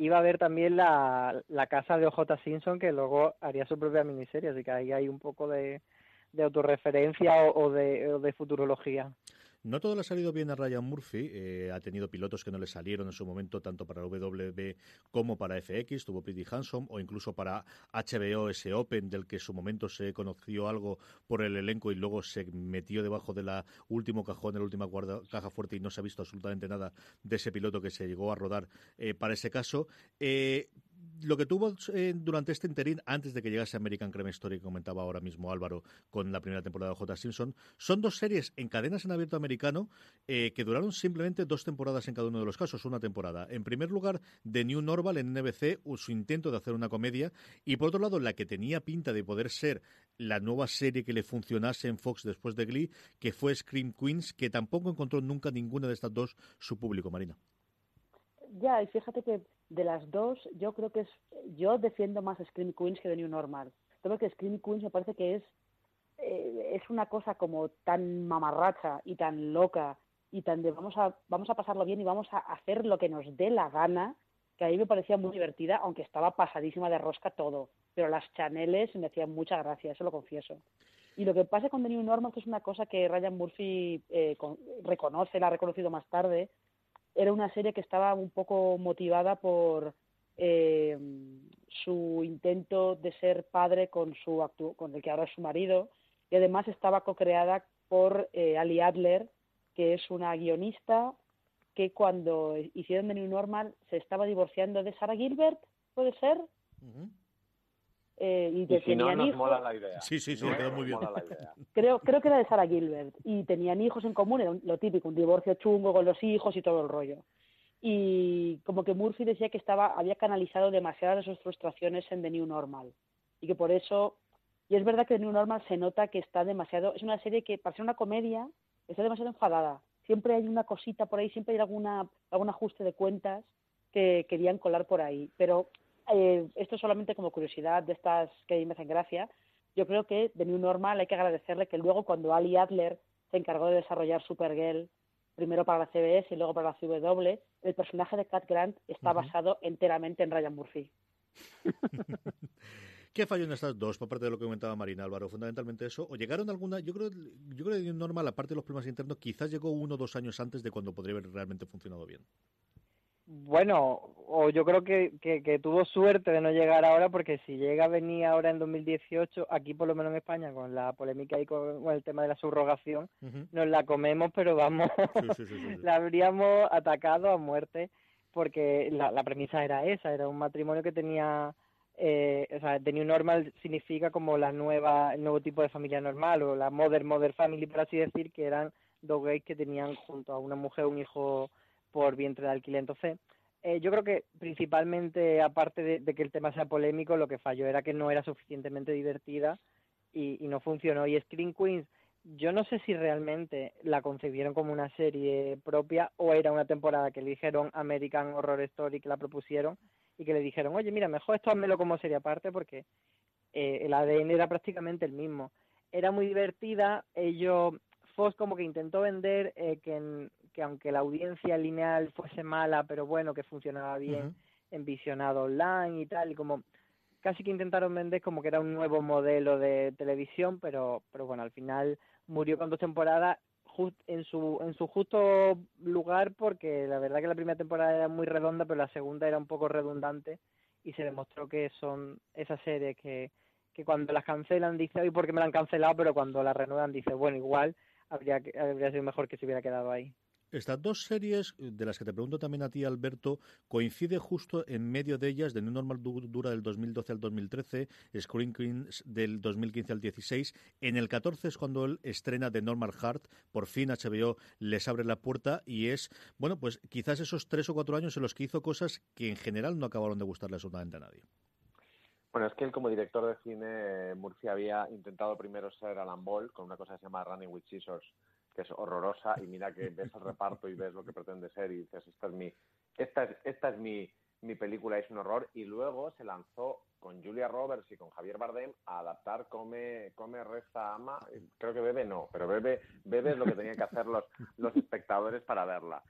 iba a ver también la, la casa de OJ Simpson, que luego haría su propia miniserie, así que ahí hay un poco de, de autorreferencia o, de, o de futurología. No todo le ha salido bien a Ryan Murphy. Eh, ha tenido pilotos que no le salieron en su momento, tanto para WB como para FX. Tuvo Pretty Handsome o incluso para HBO ese Open, del que en su momento se conoció algo por el elenco y luego se metió debajo de la último cajón, de la última caja fuerte y no se ha visto absolutamente nada de ese piloto que se llegó a rodar eh, para ese caso. Eh, lo que tuvo eh, durante este interín, antes de que llegase American Crime Story, que comentaba ahora mismo Álvaro con la primera temporada de J. Simpson, son dos series en cadenas en abierto americano eh, que duraron simplemente dos temporadas en cada uno de los casos, una temporada. En primer lugar, The New Normal en NBC, su intento de hacer una comedia, y por otro lado, la que tenía pinta de poder ser la nueva serie que le funcionase en Fox después de Glee, que fue Scream Queens, que tampoco encontró nunca ninguna de estas dos su público, Marina. Ya, y fíjate que de las dos, yo creo que es. Yo defiendo más Scream Queens que The New Normal. Creo que Scream Queens me parece que es. Eh, es una cosa como tan mamarracha y tan loca y tan de vamos a, vamos a pasarlo bien y vamos a hacer lo que nos dé la gana, que a mí me parecía muy divertida, aunque estaba pasadísima de rosca todo. Pero las chaneles me hacían mucha gracia, eso lo confieso. Y lo que pasa con The New Normal, que es una cosa que Ryan Murphy eh, reconoce, la ha reconocido más tarde, era una serie que estaba un poco motivada por eh, su intento de ser padre con su con el que ahora es su marido y además estaba co-creada por eh, Ali Adler que es una guionista que cuando hicieron The New Normal se estaba divorciando de Sarah Gilbert puede ser eh, y, tenían hijos. la idea. Sí, sí, sí, quedó muy bien. Creo, creo que era de Sarah Gilbert y tenían hijos en común, era lo típico, un divorcio chungo con los hijos y todo el rollo. Y como que Murphy decía que estaba había canalizado demasiadas de sus frustraciones en The New Normal y que por eso y es verdad que The New Normal se nota que está demasiado es una serie que para ser una comedia está demasiado enfadada. Siempre hay una cosita por ahí, siempre hay alguna algún ajuste de cuentas que querían colar por ahí, pero eh, esto solamente como curiosidad de estas que me hacen gracia, yo creo que de New Normal hay que agradecerle que luego cuando Ali Adler se encargó de desarrollar Supergirl, primero para la CBS y luego para la CW, el personaje de Cat Grant está basado enteramente en Ryan Murphy. ¿Qué falló en estas dos, por parte de lo que comentaba Marina Álvaro? Fundamentalmente eso. ¿O llegaron alguna? Yo creo, yo creo que normal, aparte de los problemas internos, quizás llegó uno o dos años antes de cuando podría haber realmente funcionado bien. Bueno, o yo creo que, que, tuvo suerte de no llegar ahora, porque si llega a venir ahora en 2018, aquí por lo menos en España, con la polémica y con, el tema de la subrogación, nos la comemos, pero vamos, la habríamos atacado a muerte, porque la, la premisa era esa, era un matrimonio que tenía eh, o sea, The New Normal significa como la nueva, el nuevo tipo de familia normal o la Mother Mother Family, por así decir, que eran dos gays que tenían junto a una mujer un hijo por vientre de alquiler. Entonces, eh, yo creo que principalmente, aparte de, que el tema sea polémico, lo que falló era que no era suficientemente divertida y, no funcionó. Y Screen Queens, yo no sé si realmente la concebieron como una serie propia o era una temporada que le dijeron American Horror Story, que la propusieron y que le dijeron, oye, mira, mejor esto házmelo como serie aparte porque eh, el ADN era prácticamente el mismo. Era muy divertida, ellos, Fox como que intentó vender eh, que en, que aunque la audiencia lineal fuese mala, pero bueno, que funcionaba bien en visionado online y tal, y como casi que intentaron vender como que era un nuevo modelo de televisión, pero, pero bueno, al final murió con dos temporadas en su en su justo lugar porque la verdad que la primera temporada era muy redonda pero la segunda era un poco redundante y se demostró que son esas series que, que cuando las cancelan dice hoy porque me la han cancelado pero cuando la renuevan dice bueno igual habría habría sido mejor que se hubiera quedado ahí estas dos series, de las que te pregunto también a ti, Alberto, coincide justo en medio de ellas, de New Normal dura del 2012 al 2013, Screen Queens del 2015 al 16. En el 14 es cuando él estrena The Normal Heart. Por fin HBO les abre la puerta y es, bueno, pues quizás esos tres o cuatro años en los que hizo cosas que en general no acabaron de gustarle absolutamente a nadie. Bueno, es que él como director de cine, Murphy había intentado primero ser Alan Ball con una cosa que se llama Running with Scissors, que es horrorosa y mira que ves el reparto y ves lo que pretende ser y dices esta es mi esta es esta es mi, mi película es un horror y luego se lanzó con Julia Roberts y con Javier Bardem a adaptar Come, come Reza, Ama. Creo que Bebe no, pero Bebe, Bebe es lo que tenían que hacer los, los espectadores para verla.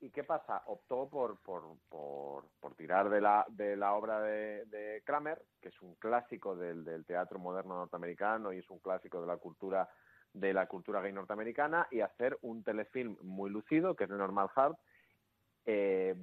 ¿Y qué pasa? Optó por, por, por, tirar de la, de la obra de, de Kramer, que es un clásico del, del teatro moderno norteamericano y es un clásico de la cultura de la cultura gay norteamericana y hacer un telefilm muy lucido, que es Normal Heart, eh,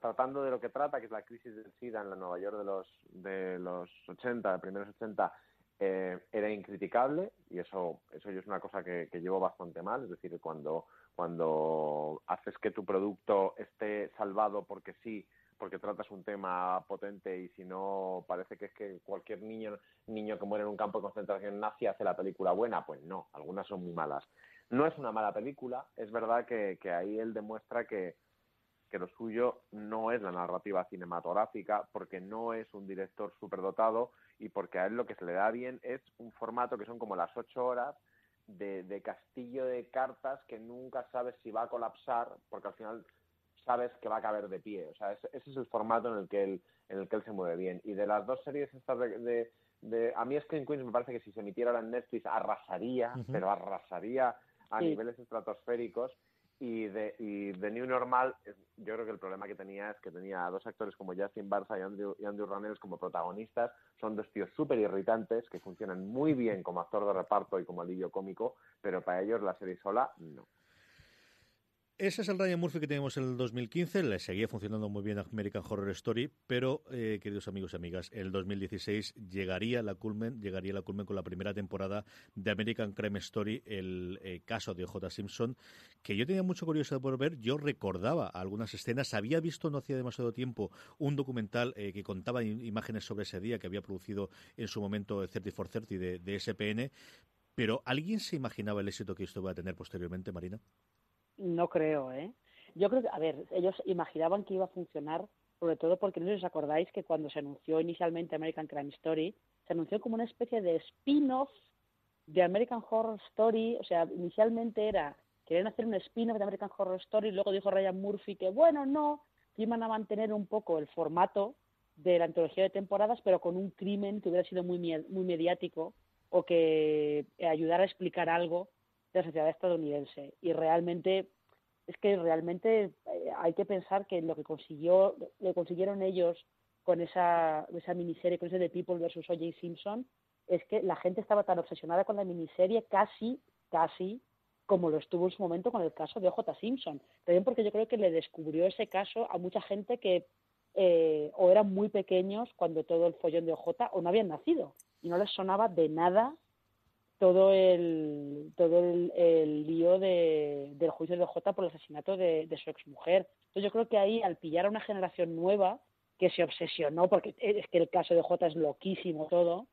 tratando de lo que trata, que es la crisis del SIDA en la Nueva York de los, de los 80, de primeros 80, eh, era incriticable y eso, eso yo es una cosa que, que llevo bastante mal, es decir, cuando, cuando haces que tu producto esté salvado porque sí, porque tratas un tema potente y si no parece que es que cualquier niño niño que muere en un campo de concentración nazi hace la película buena, pues no, algunas son muy malas. No es una mala película, es verdad que, ahí él demuestra que, que lo suyo no es la narrativa cinematográfica, porque no es un director superdotado y porque a él lo que se le da bien es un formato que son como las ocho horas de, de castillo de cartas que nunca sabes si va a colapsar, porque al final sabes que va a caber de pie. O sea, ese, ese es el formato en el que él, en el que él se mueve bien. Y de las dos series estas de, de, de- a mí Screen Queens me parece que si se emitiera ahora en Netflix arrasaría, pero arrasaría a Sí. niveles estratosféricos. Y de, y de New Normal, yo creo que el problema que tenía es que tenía a dos actores como Justin Barça y Andrew, y Andrew como protagonistas. Son dos tíos súper irritantes que funcionan muy bien como actor de reparto y como alivio cómico, pero para ellos la serie sola no. Ese es el Ryan Murphy que teníamos en el 2015, le seguía funcionando muy bien American Horror Story, pero, eh, queridos amigos y amigas, en el 2016 llegaría la culmen, llegaría la culmen con la primera temporada de American Crime Story, el eh, caso de O.J. Simpson, que yo tenía mucha curiosidad por ver, yo recordaba algunas escenas, había visto no hacía demasiado tiempo un documental eh, que contaba imágenes sobre ese día que había producido en su momento 30 for 30 de, de SPN, pero ¿alguien se imaginaba el éxito que esto iba a tener posteriormente, Marina? No creo, ¿eh? Yo creo que, a ver, ellos imaginaban que iba a funcionar, sobre todo porque no sé si os acordáis que cuando se anunció inicialmente American Crime Story, se anunció como una especie de spin-off de American Horror Story, o sea, inicialmente era, querían hacer un spin-off de American Horror Story, luego dijo Ryan Murphy que, bueno, no, que iban a mantener un poco el formato de la antología de temporadas, pero con un crimen que hubiera sido muy, muy mediático o que ayudara a explicar algo de la sociedad estadounidense. Y realmente, es que realmente eh, hay que pensar que lo que consiguió, lo consiguieron ellos con esa, esa miniserie, con ese de People versus O.J. Simpson, es que la gente estaba tan obsesionada con la miniserie casi, casi como lo estuvo en su momento con el caso de O.J. Simpson. También porque yo creo que le descubrió ese caso a mucha gente que eh, o eran muy pequeños cuando todo el follón de OJ o no habían nacido y no les sonaba de nada todo el todo el, el lío de, del juicio de OJ por el asesinato de, de su exmujer. Entonces yo creo que ahí al pillar a una generación nueva que se obsesionó, porque es que el caso de OJ es loquísimo todo,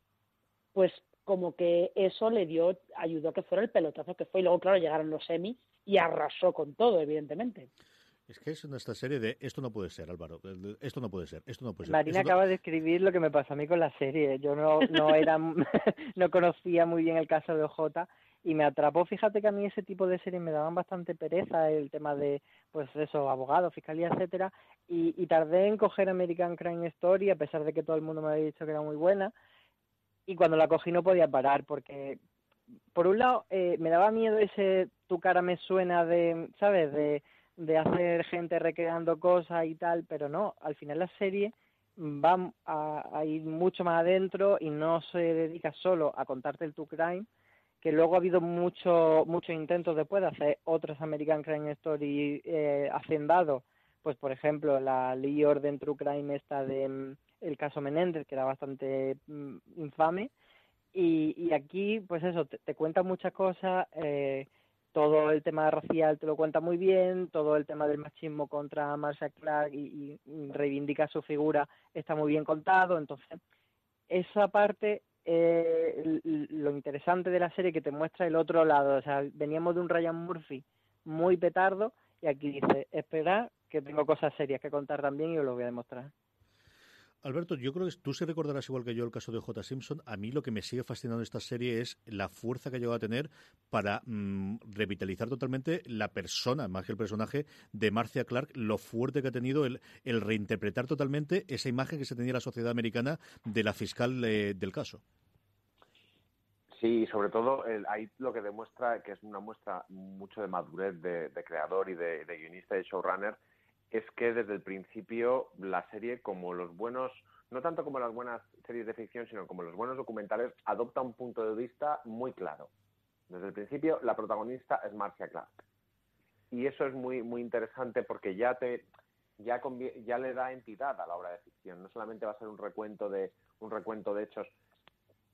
pues como que eso le dio, ayudó a que fuera el pelotazo que fue. Y luego, claro, llegaron los Emmy y arrasó con todo, evidentemente. Es que es en esta serie de esto no puede ser, Álvaro. Esto no puede ser, esto no puede ser. Marina no- acaba de escribir lo que me pasó a mí con la serie. Yo no, no era, no conocía muy bien el caso de OJ y me atrapó. Fíjate que a mí ese tipo de series me daban bastante pereza, el tema de, pues eso, abogados, fiscalía, etcétera, y, y tardé en coger American Crime Story a pesar de que todo el mundo me había dicho que era muy buena. Y cuando la cogí no podía parar porque, por un lado, eh, me daba miedo ese tu cara me suena de, ¿sabes? De de hacer gente recreando cosas y tal, pero no, al final la serie va a, ir mucho más adentro y no se dedica solo a contarte el True Crime, que luego ha habido mucho, muchos intentos después de hacer otras American Crime Story eh, hacendados, pues por ejemplo la Lee Orden True Crime esta de mm, el caso Menéndez, que era bastante mm, infame, y, y aquí pues eso, te, te cuenta muchas cosas, eh, todo el tema racial te lo cuenta muy bien, todo el tema del machismo contra Marcia Clark y, y reivindica su figura está muy bien contado, entonces esa parte eh, lo interesante de la serie que te muestra el otro lado, o sea, veníamos de un Ryan Murphy muy petardo y aquí dice, esperad que tengo cosas serias que contar también y os lo voy a demostrar. Alberto, yo creo que tú se recordarás igual que yo el caso de J. Simpson. A mí lo que me sigue fascinando esta serie es la fuerza que ha llegado a tener para mm, revitalizar totalmente la persona, más que el personaje, de Marcia Clark, lo fuerte que ha tenido el, reinterpretar totalmente esa imagen que se tenía la sociedad americana de la fiscal eh, del caso. Sí, sobre todo ahí lo que demuestra que es una muestra mucho de madurez de, de creador y de, de guionista y showrunner es que desde el principio la serie, como los buenos, no tanto como las buenas series de ficción, sino como los buenos documentales, adopta un punto de vista muy claro. Desde el principio, la protagonista es Marcia Clark. Y eso es muy, muy interesante porque ya te ya, ya le da entidad a la obra de ficción. No solamente va a ser un recuento de, un recuento de hechos.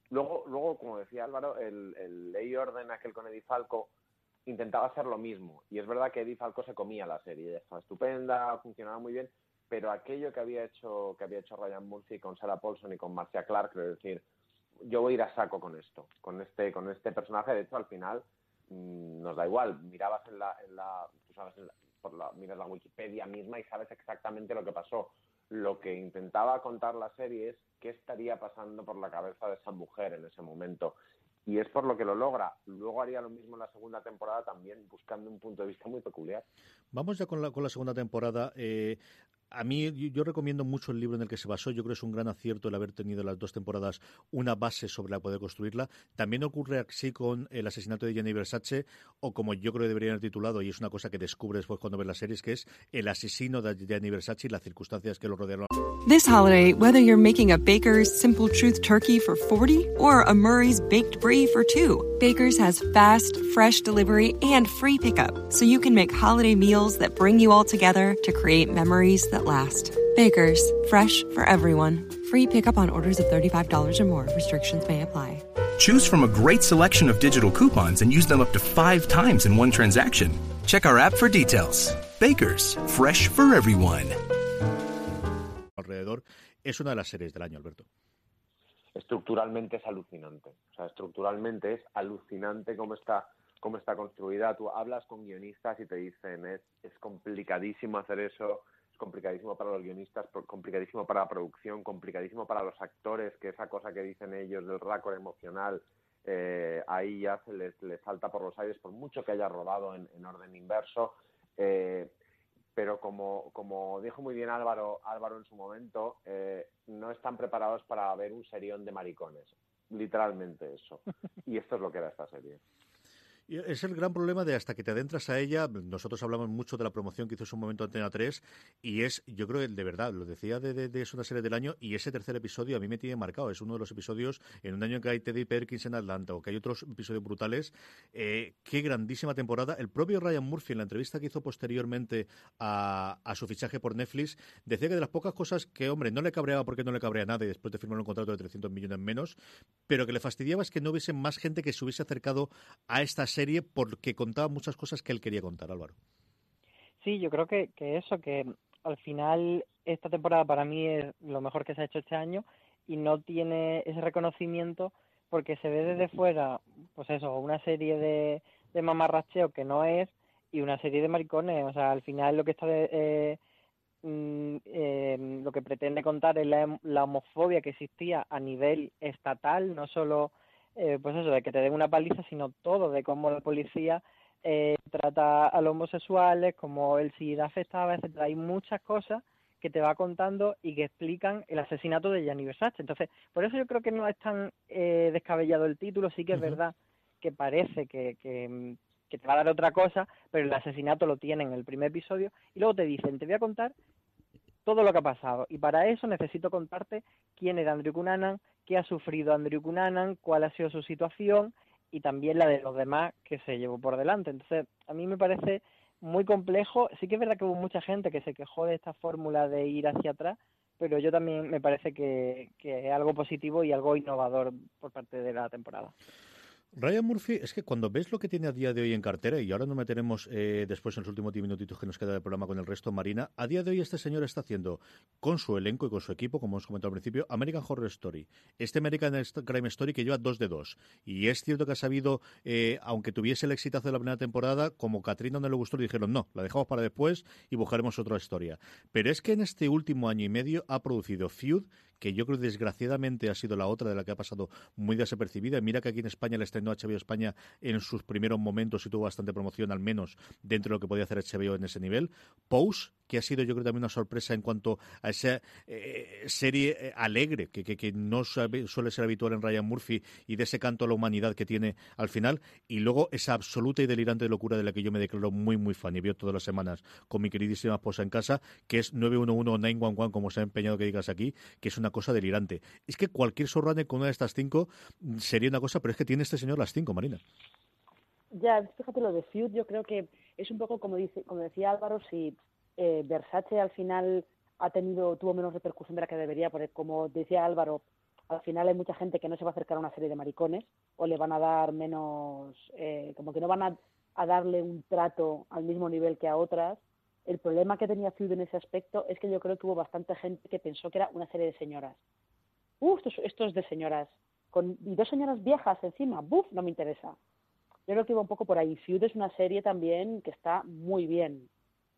Luego, luego como decía Álvaro, el, el Ley Orden, aquel con Eddie Falco, intentaba hacer lo mismo. Y es verdad que Eddie Falco se comía la serie, estaba estupenda, funcionaba muy bien, pero aquello que había hecho que había hecho Ryan Murphy con Sarah Paulson y con Marcia Clark, es decir, yo voy a ir a saco con esto, con este con este personaje, de hecho al final mmm, nos da igual, mirabas en la, en la tú sabes, en la, por la, miras la Wikipedia misma y sabes exactamente lo que pasó. Lo que intentaba contar la serie es qué estaría pasando por la cabeza de esa mujer en ese momento y es por lo que lo logra. Luego haría lo mismo en la segunda temporada también, buscando un punto de vista muy peculiar. Vamos ya con la, con la segunda temporada. Eh, a mí yo, recomiendo mucho el libro en el que se basó. Yo creo que es un gran acierto el haber tenido las dos temporadas una base sobre la poder construirla. También ocurre así con el asesinato de Jenny Versace, o como yo creo que debería haber titulado, y es una cosa que descubres después cuando ves las series, que es el asesino de Jenny Versace y las circunstancias que lo rodearon. This holiday, whether you're making a Baker's Simple Truth turkey for 40 or a Murray's Baked Brie for two, Baker's has fast, fresh delivery and free pickup, so you can make holiday meals that bring you all together to create memories that last. Baker's, fresh for everyone. Free pickup on orders of $35 or more. Restrictions may apply. Choose from a great selection of digital coupons and use them up to five times in one transaction. Check our app for details. Baker's, fresh for everyone. Alrededor es una de las series del año, Alberto. Estructuralmente es alucinante. O sea, estructuralmente es alucinante cómo está cómo está construida. Tú hablas con guionistas y te dicen es, es complicadísimo hacer eso, es complicadísimo para los guionistas, complicadísimo para la producción, complicadísimo para los actores, que esa cosa que dicen ellos del récord emocional, eh, ahí ya se les, les, salta por los aires, por mucho que haya rodado en, en orden inverso. Eh, pero como, como dijo muy bien Álvaro, Álvaro en su momento, eh, no están preparados para ver un serión de maricones. Literalmente eso. Y esto es lo que era esta serie. Es el gran problema de hasta que te adentras a ella. Nosotros hablamos mucho de la promoción que hizo en su momento Antena 3 y es, yo creo que de verdad, lo decía de, es una serie del año y ese tercer episodio a mí me tiene marcado. Es uno de los episodios en un año en que hay Teddy Perkins en Atlanta o que hay otros episodios brutales. Eh, qué grandísima temporada. El propio Ryan Murphy en la entrevista que hizo posteriormente a, a, su fichaje por Netflix decía que de las pocas cosas que, hombre, no le cabreaba porque no le cabrea nada y después de firmar un contrato de 300 millones menos, pero que le fastidiaba es que no hubiese más gente que se hubiese acercado a esta serie porque contaba muchas cosas que él quería contar, Álvaro. Sí, yo creo que, que eso, que al final esta temporada para mí es lo mejor que se ha hecho este año y no tiene ese reconocimiento porque se ve desde fuera, pues eso, una serie de, de mamarracheo que no es y una serie de maricones. O sea, al final lo que está de, eh, eh, lo que pretende contar es la, la, homofobia que existía a nivel estatal, no solo eh, pues eso, de que te den una paliza, sino todo, de cómo la policía eh, trata a los homosexuales, cómo el SIDA afectaba, etcétera. Hay muchas cosas que te va contando y que explican el asesinato de Gianni Versace. Entonces, por eso yo creo que no es tan eh, descabellado el título, sí que es uh -huh. verdad que parece que, que, que te va a dar otra cosa, pero el asesinato lo tiene en el primer episodio y luego te dicen, te voy a contar todo lo que ha pasado. Y para eso necesito contarte quién era Andrew Cunanan, qué ha sufrido Andrew Cunanan, cuál ha sido su situación y también la de los demás que se llevó por delante. Entonces, a mí me parece muy complejo. Sí que es verdad que hubo mucha gente que se quejó de esta fórmula de ir hacia atrás, pero yo también me parece que, que es algo positivo y algo innovador por parte de la temporada. Ryan Murphy, es que cuando ves lo que tiene a día de hoy en cartera, y ahora nos meteremos eh, después en los últimos 10 minutitos que nos queda de programa con el resto, Marina, a día de hoy este señor está haciendo con su elenco y con su equipo, como hemos comentado al principio, American Horror Story. Este American Crime Story que lleva dos de dos. Y es cierto que ha sabido, eh, aunque tuviese el exitazo de la primera temporada, como Katrina no le gustó, le dijeron no, la dejamos para después y buscaremos otra historia. Pero es que en este último año y medio ha producido Feud, que yo creo desgraciadamente ha sido la otra de la que ha pasado muy desapercibida. Mira que aquí en España el estrenó HBO España en sus primeros momentos y tuvo bastante promoción, al menos dentro de lo que podía hacer HBO en ese nivel. Pose, que ha sido yo creo también una sorpresa en cuanto a esa eh, serie eh, alegre que, que, no suele ser habitual en Ryan Murphy y de ese canto a la humanidad que tiene al final y luego esa absoluta y delirante locura de la que yo me declaro muy muy fan y veo todas las semanas con mi queridísima esposa en casa que es 911 o 911 como se ha empeñado que digas aquí que es una cosa delirante es que cualquier showrunner con una de estas cinco sería una cosa pero es que tiene este señor las cinco Marina ya fíjate lo de Feud yo creo que es un poco como dice como decía Álvaro si eh, Versace al final ha tenido tuvo menos repercusión de la que debería, porque como decía Álvaro, al final hay mucha gente que no se va a acercar a una serie de maricones o le van a dar menos, eh, como que no van a, darle un trato al mismo nivel que a otras. El problema que tenía Feud en ese aspecto es que yo creo que hubo bastante gente que pensó que era una serie de señoras. ¡Uf! Esto, es de señoras. Con, y dos señoras viejas encima. ¡Buf! No me interesa. Yo creo que iba un poco por ahí. Feud es una serie también que está muy bien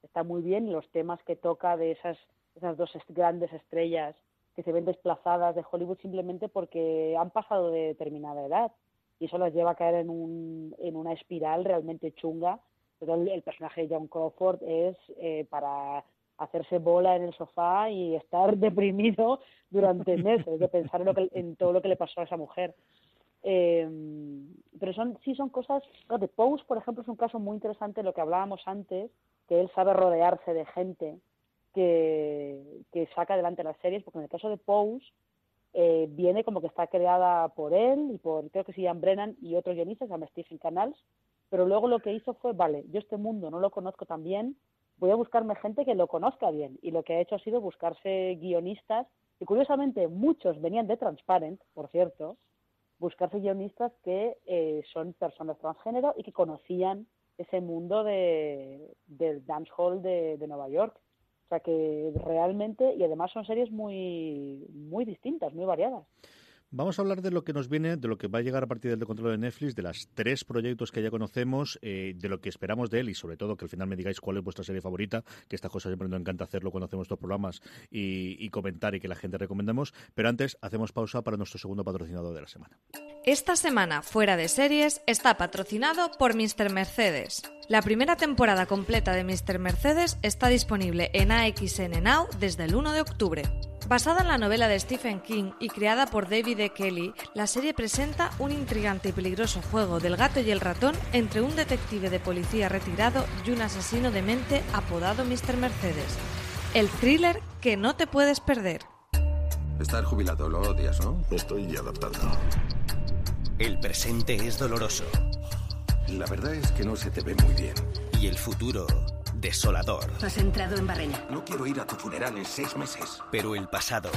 está muy bien los temas que toca de esas, esas dos grandes estrellas que se ven desplazadas de Hollywood simplemente porque han pasado de determinada edad y eso las lleva a caer en, un, en una espiral realmente chunga. Pero el, personaje de John Crawford es eh, para hacerse bola en el sofá y estar deprimido durante meses de pensar en, lo que, en todo lo que le pasó a esa mujer. Eh, pero son sí son cosas. de Pose, por ejemplo, es un caso muy interesante lo que hablábamos antes, que él sabe rodearse de gente que, que saca adelante las series, porque en el caso de Pose eh, viene como que está creada por él y por, creo que se llaman Brennan y otros guionistas, se llama Stephen Canals, pero luego lo que hizo fue, vale, yo este mundo no lo conozco tan bien, voy a buscarme gente que lo conozca bien. Y lo que ha hecho ha sido buscarse guionistas, y curiosamente muchos venían de Transparent, por cierto, buscarse guionistas que eh, son personas transgénero y que conocían ese mundo de, del dancehall de, de Nueva York. O sea que realmente, y además son series muy, muy distintas, muy variadas. Vamos a hablar de lo que nos viene, de lo que va a llegar a partir del control de Netflix, de los tres proyectos que ya conocemos, eh, de lo que esperamos de él y sobre todo que al final me digáis cuál es vuestra serie favorita, que esta cosa siempre nos encanta hacerlo cuando hacemos estos programas y, comentar y que la gente recomendemos. Pero antes hacemos pausa para nuestro segundo patrocinador de la semana. Esta semana, fuera de series, está patrocinado por Mr. Mercedes. La primera temporada completa de Mr. Mercedes está disponible en AXN Now desde el 1 de octubre. Basada en la novela de Stephen King y creada por David E. Kelly, la serie presenta un intrigante y peligroso juego del gato y el ratón entre un detective de policía retirado y un asesino de mente apodado Mr. Mercedes. El thriller que no te puedes perder. Estar jubilado lo odias, ¿no? Estoy adaptando. El presente es doloroso. La verdad es que no se te ve muy bien. Y el futuro desolador. Has entrado en barrena. No quiero ir a tu funeral en seis meses. Pero el pasado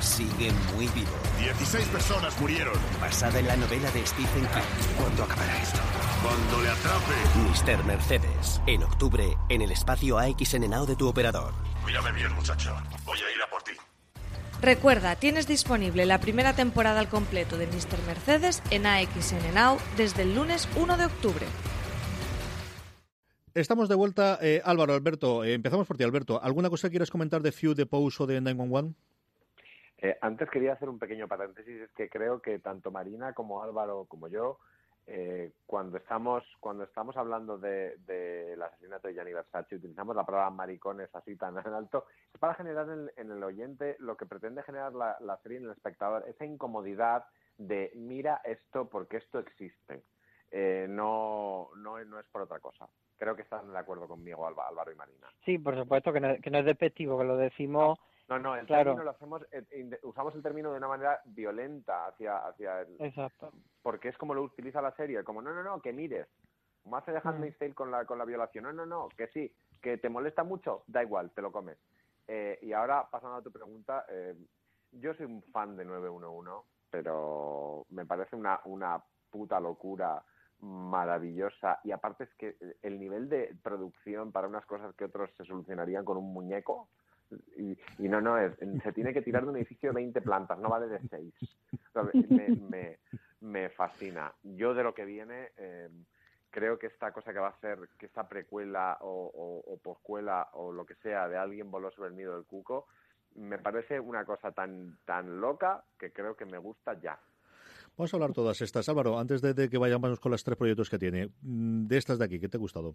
sigue muy vivo. 16 personas murieron. Basada en la novela de Stephen King. ¿Cuándo acabará esto? Cuando le atrape. Mr. Mercedes. En octubre, en el espacio AXN Now de tu operador. Cuídame bien, muchacho. Voy a ir a por ti. Recuerda, tienes disponible la primera temporada al completo de Mr. Mercedes en AXN Now desde el lunes 1 de octubre. Estamos de vuelta. Eh, Álvaro, Alberto, eh, empezamos por ti, Alberto. ¿Alguna cosa quieres comentar de Few, de Pose o de 911? Eh, antes quería hacer un pequeño paréntesis, es que creo que tanto Marina como Álvaro como yo, eh, cuando estamos cuando estamos hablando de, del asesinato de Gianni Versace, utilizamos la palabra maricones así tan en alto, es para generar en, el oyente lo que pretende generar la serie en el espectador, esa incomodidad de mira esto porque esto existe. Eh, no, no, no es por otra cosa. Creo que están de acuerdo conmigo Álvaro y Marina. Sí, por supuesto, que no, que no es despectivo, que lo decimos... No, no, el término lo hacemos, eh, usamos el término de una manera violenta hacia, hacia el... Exacto. Porque es como lo utiliza la serie, como no, no, no, que mires. Como hace de Handmaid's Tale con la, con la violación. No, no, no, que sí, que te molesta mucho, da igual, te lo comes. Eh, y ahora, pasando a tu pregunta, eh, yo soy un fan de 911 pero me parece una, una puta locura maravillosa y aparte es que el nivel de producción para unas cosas que otros se solucionarían con un muñeco y, y no, no, se tiene que tirar de un edificio de 20 plantas, no vale de 6. Me, me, fascina. Yo de lo que viene, eh, creo que esta cosa que va a ser, que esta precuela o, o, o poscuela o lo que sea de alguien voló sobre el nido del cuco, me parece una cosa tan, tan loca que creo que me gusta ya. Vamos a hablar todas estas. Álvaro, antes de, que vayamos con los tres proyectos que tiene, mm, de estas de aquí, ¿qué te ha gustado?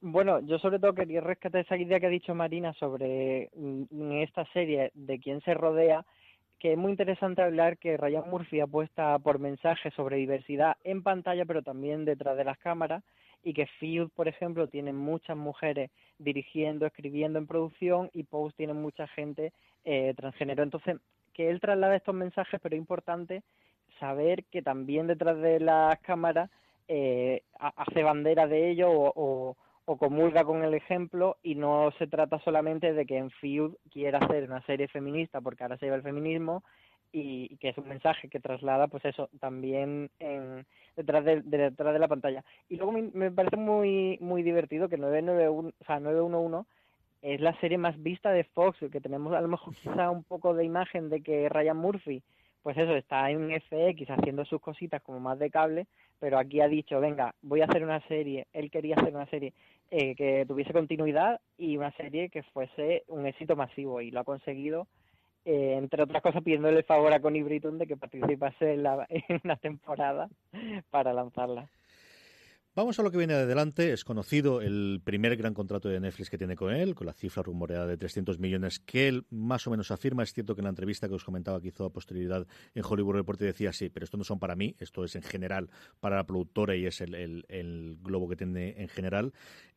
Bueno, yo sobre todo quería rescatar esa idea que ha dicho Marina sobre mm, esta serie de quién se rodea, que es muy interesante hablar que Ryan Murphy apuesta por mensajes sobre diversidad en pantalla, pero también detrás de las cámaras, y que Field, por ejemplo, tiene muchas mujeres dirigiendo, escribiendo en producción, y Post tiene mucha gente eh, transgénero. Entonces, que él traslada estos mensajes, pero es importante saber que también detrás de las cámaras eh, hace bandera de ello o, o comulga con el ejemplo y no se trata solamente de que en Field quiera hacer una serie feminista porque ahora se lleva el feminismo y, que es un mensaje que traslada pues eso también en, detrás de, de, detrás de la pantalla. Y luego me, me, parece muy muy divertido que 991 o sea 911 es la serie más vista de Fox que tenemos a lo mejor quizá un poco de imagen de que Ryan Murphy pues eso, está en FX haciendo sus cositas como más de cable, pero aquí ha dicho, venga, voy a hacer una serie, él quería hacer una serie eh, que tuviese continuidad y una serie que fuese un éxito masivo y lo ha conseguido, eh, entre otras cosas pidiéndole favor a Connie Britton de que participase en, la, en una temporada para lanzarla. Vamos a lo que viene de adelante. Es conocido el primer gran contrato de Netflix que tiene con él, con la cifra rumoreada de 300 millones que él más o menos afirma. Es cierto que en la entrevista que os comentaba que hizo a posterioridad en Hollywood Report decía sí, pero esto no son para mí, esto es en general para la productora y es el globo que tiene en general.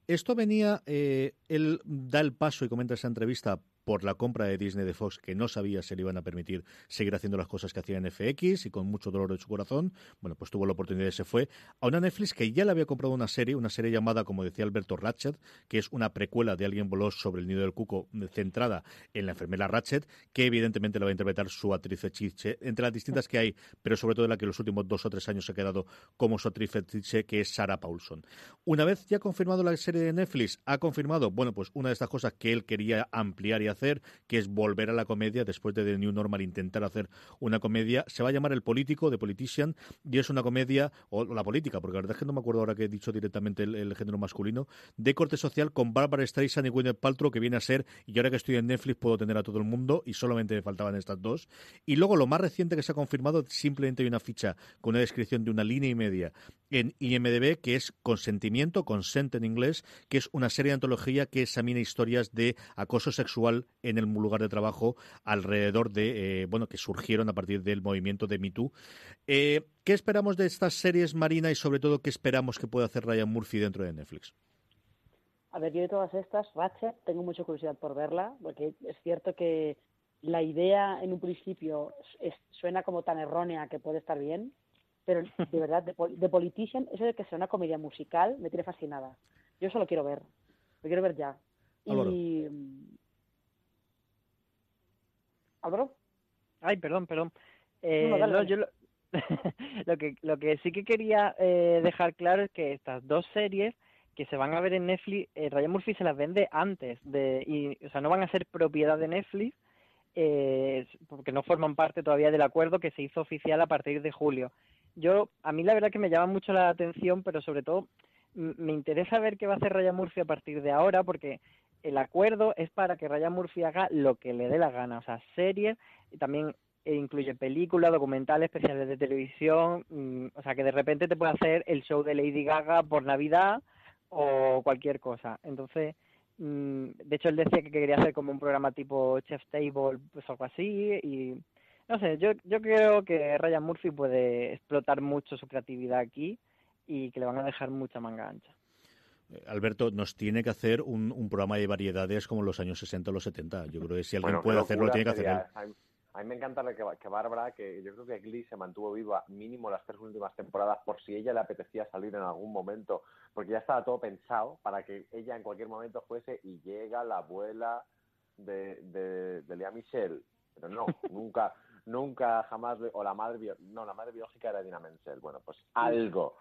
Esto venía, eh, él da el paso y comenta esa entrevista por la compra de Disney de Fox, que no sabía si le iban a permitir seguir haciendo las cosas que hacía en FX y con mucho dolor de su corazón. Bueno, pues tuvo la oportunidad y se fue a una Netflix que ya le había comprado una serie, una serie llamada, como decía Alberto, Ratchet, que es una precuela de Alguien voló sobre el nido del cuco, centrada en la enfermera Ratchet, que evidentemente la va a interpretar su actriz fetiche, entre las distintas que hay, pero sobre todo la que los últimos dos o tres años se ha quedado como su actriz fetiche, que es Sarah Paulson. Una vez ya confirmado la serie de Netflix, ha confirmado, bueno, pues una de estas cosas que él quería ampliar y hacer, que es volver a la comedia después de The New Normal, intentar hacer una comedia. Se va a llamar El Político, The Politician, y es una comedia, o la política, porque la verdad es que no me acuerdo ahora que he dicho directamente el, el género masculino, de corte social con Barbara Streisand y Gwyneth Paltrow, que viene a ser, y ahora que estoy en Netflix puedo tener a todo el mundo, y solamente me faltaban estas dos. Y luego lo más reciente que se ha confirmado, simplemente hay una ficha con una descripción de una línea y media en IMDB, que es Consentimiento, Consent en inglés, que es una serie de antología que examina historias de acoso sexual en el lugar de trabajo alrededor de, eh, bueno, que surgieron a partir del movimiento de Me Too. Eh, ¿Qué esperamos de estas series, Marina, y sobre todo qué esperamos que pueda hacer Ryan Murphy dentro de Netflix? A ver, yo de todas estas, Ratchet, tengo mucha curiosidad por verla, porque es cierto que la idea en un principio suena como tan errónea que puede estar bien, pero de verdad, de, de Politician, eso de que sea una comedia musical, me tiene fascinada. Yo solo quiero ver, lo quiero ver ya. Y, ¿Álvaro? Ay, perdón, perdón. Eh, no, dale, no, yo lo, lo, que, lo que sí que quería eh, dejar claro es que estas dos series que se van a ver en Netflix, eh, Ryan Murphy se las vende antes, de y, o sea, no van a ser propiedad de Netflix, eh, porque no forman parte todavía del acuerdo que se hizo oficial a partir de julio. Yo, a mí la verdad que me llama mucho la atención, pero sobre todo me interesa ver qué va a hacer Ryan Murphy a partir de ahora, porque el acuerdo es para que Ryan Murphy haga lo que le dé la gana, o sea, series, y también incluye películas, documentales, especiales de televisión, mmm, o sea, que de repente te puede hacer el show de Lady Gaga por Navidad o cualquier cosa. Entonces, mmm, de hecho, él decía que quería hacer como un programa tipo Chef Table, pues algo así, y no sé, yo, yo creo que Ryan Murphy puede explotar mucho su creatividad aquí y que le van a dejar mucha manga ancha. Alberto, nos tiene que hacer un, un, programa de variedades como los años 60 o los 70. Yo creo que si alguien bueno, puede hacerlo, lo tiene que hacer él. A, a mí me encanta que, que Bárbara, que yo creo que Glee se mantuvo viva mínimo las tres últimas temporadas por si ella le apetecía salir en algún momento, porque ya estaba todo pensado para que ella en cualquier momento fuese y llega la abuela de, de, de Lea Michelle. Pero no, nunca, nunca, jamás, lo- o la madre, no, la madre biológica era Dina Menzel. Bueno, pues algo,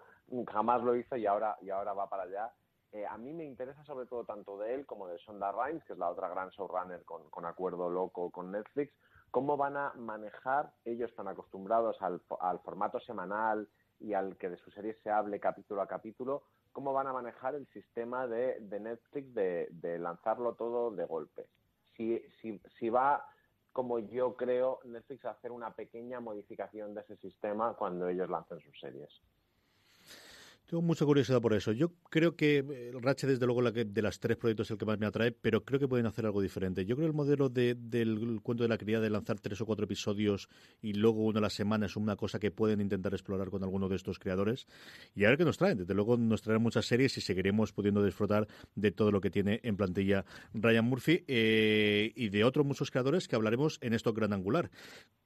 jamás lo hizo y ahora, y ahora va para allá. Eh, a mí me interesa sobre todo tanto de él como de Sonda Rhimes, que es la otra gran showrunner con, con acuerdo loco con Netflix, cómo van a manejar, ellos están acostumbrados al, al formato semanal y al que de su serie se hable capítulo a capítulo, cómo van a manejar el sistema de, de Netflix de, de lanzarlo todo de golpe. Si, si, si va, como yo creo, Netflix hacer una pequeña modificación de ese sistema cuando ellos lancen sus series. Tengo mucha curiosidad por eso. Yo creo que eh, el Ratchet, desde luego, de las tres proyectos es el que más me atrae, pero creo que pueden hacer algo diferente. Yo creo que el modelo de- del cuento de la criada de lanzar tres o cuatro episodios y luego uno a la semana es una cosa que pueden intentar explorar con alguno de estos creadores. Y a ver qué nos traen. Desde luego nos traerán muchas series y seguiremos pudiendo disfrutar de todo lo que tiene en plantilla Ryan Murphy eh, y de otros muchos creadores que hablaremos en esto Gran Angular.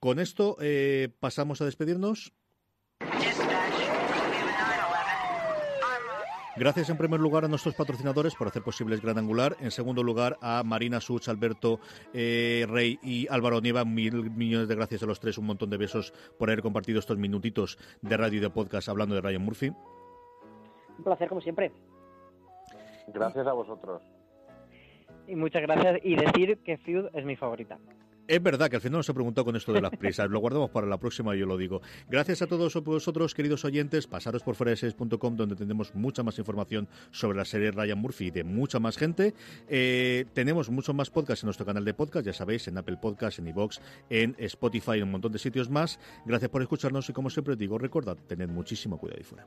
Con esto eh, pasamos a despedirnos. Gracias en primer lugar a nuestros patrocinadores por hacer posible Gran Angular. En segundo lugar a Marina Such, Alberto eh, Rey y Álvaro Nieva. Mil millones de gracias a los tres. Un montón de besos por haber compartido estos minutitos de radio y de podcast hablando de Ryan Murphy. Un placer, como siempre. Gracias a vosotros. Y muchas gracias. Y decir que Feud es mi favorita. Es verdad que al final nos he preguntado con esto de las prisas. Lo guardamos para la próxima, yo lo digo. Gracias a todos vosotros, queridos oyentes. Pasaros por fuera donde tenemos mucha más información sobre la serie Ryan Murphy y de mucha más gente. Eh, tenemos muchos más podcasts en nuestro canal de podcast, ya sabéis, en Apple Podcasts, en iVoox, en Spotify y en un montón de sitios más. Gracias por escucharnos y como siempre digo, recordad, tened muchísimo cuidado ahí fuera.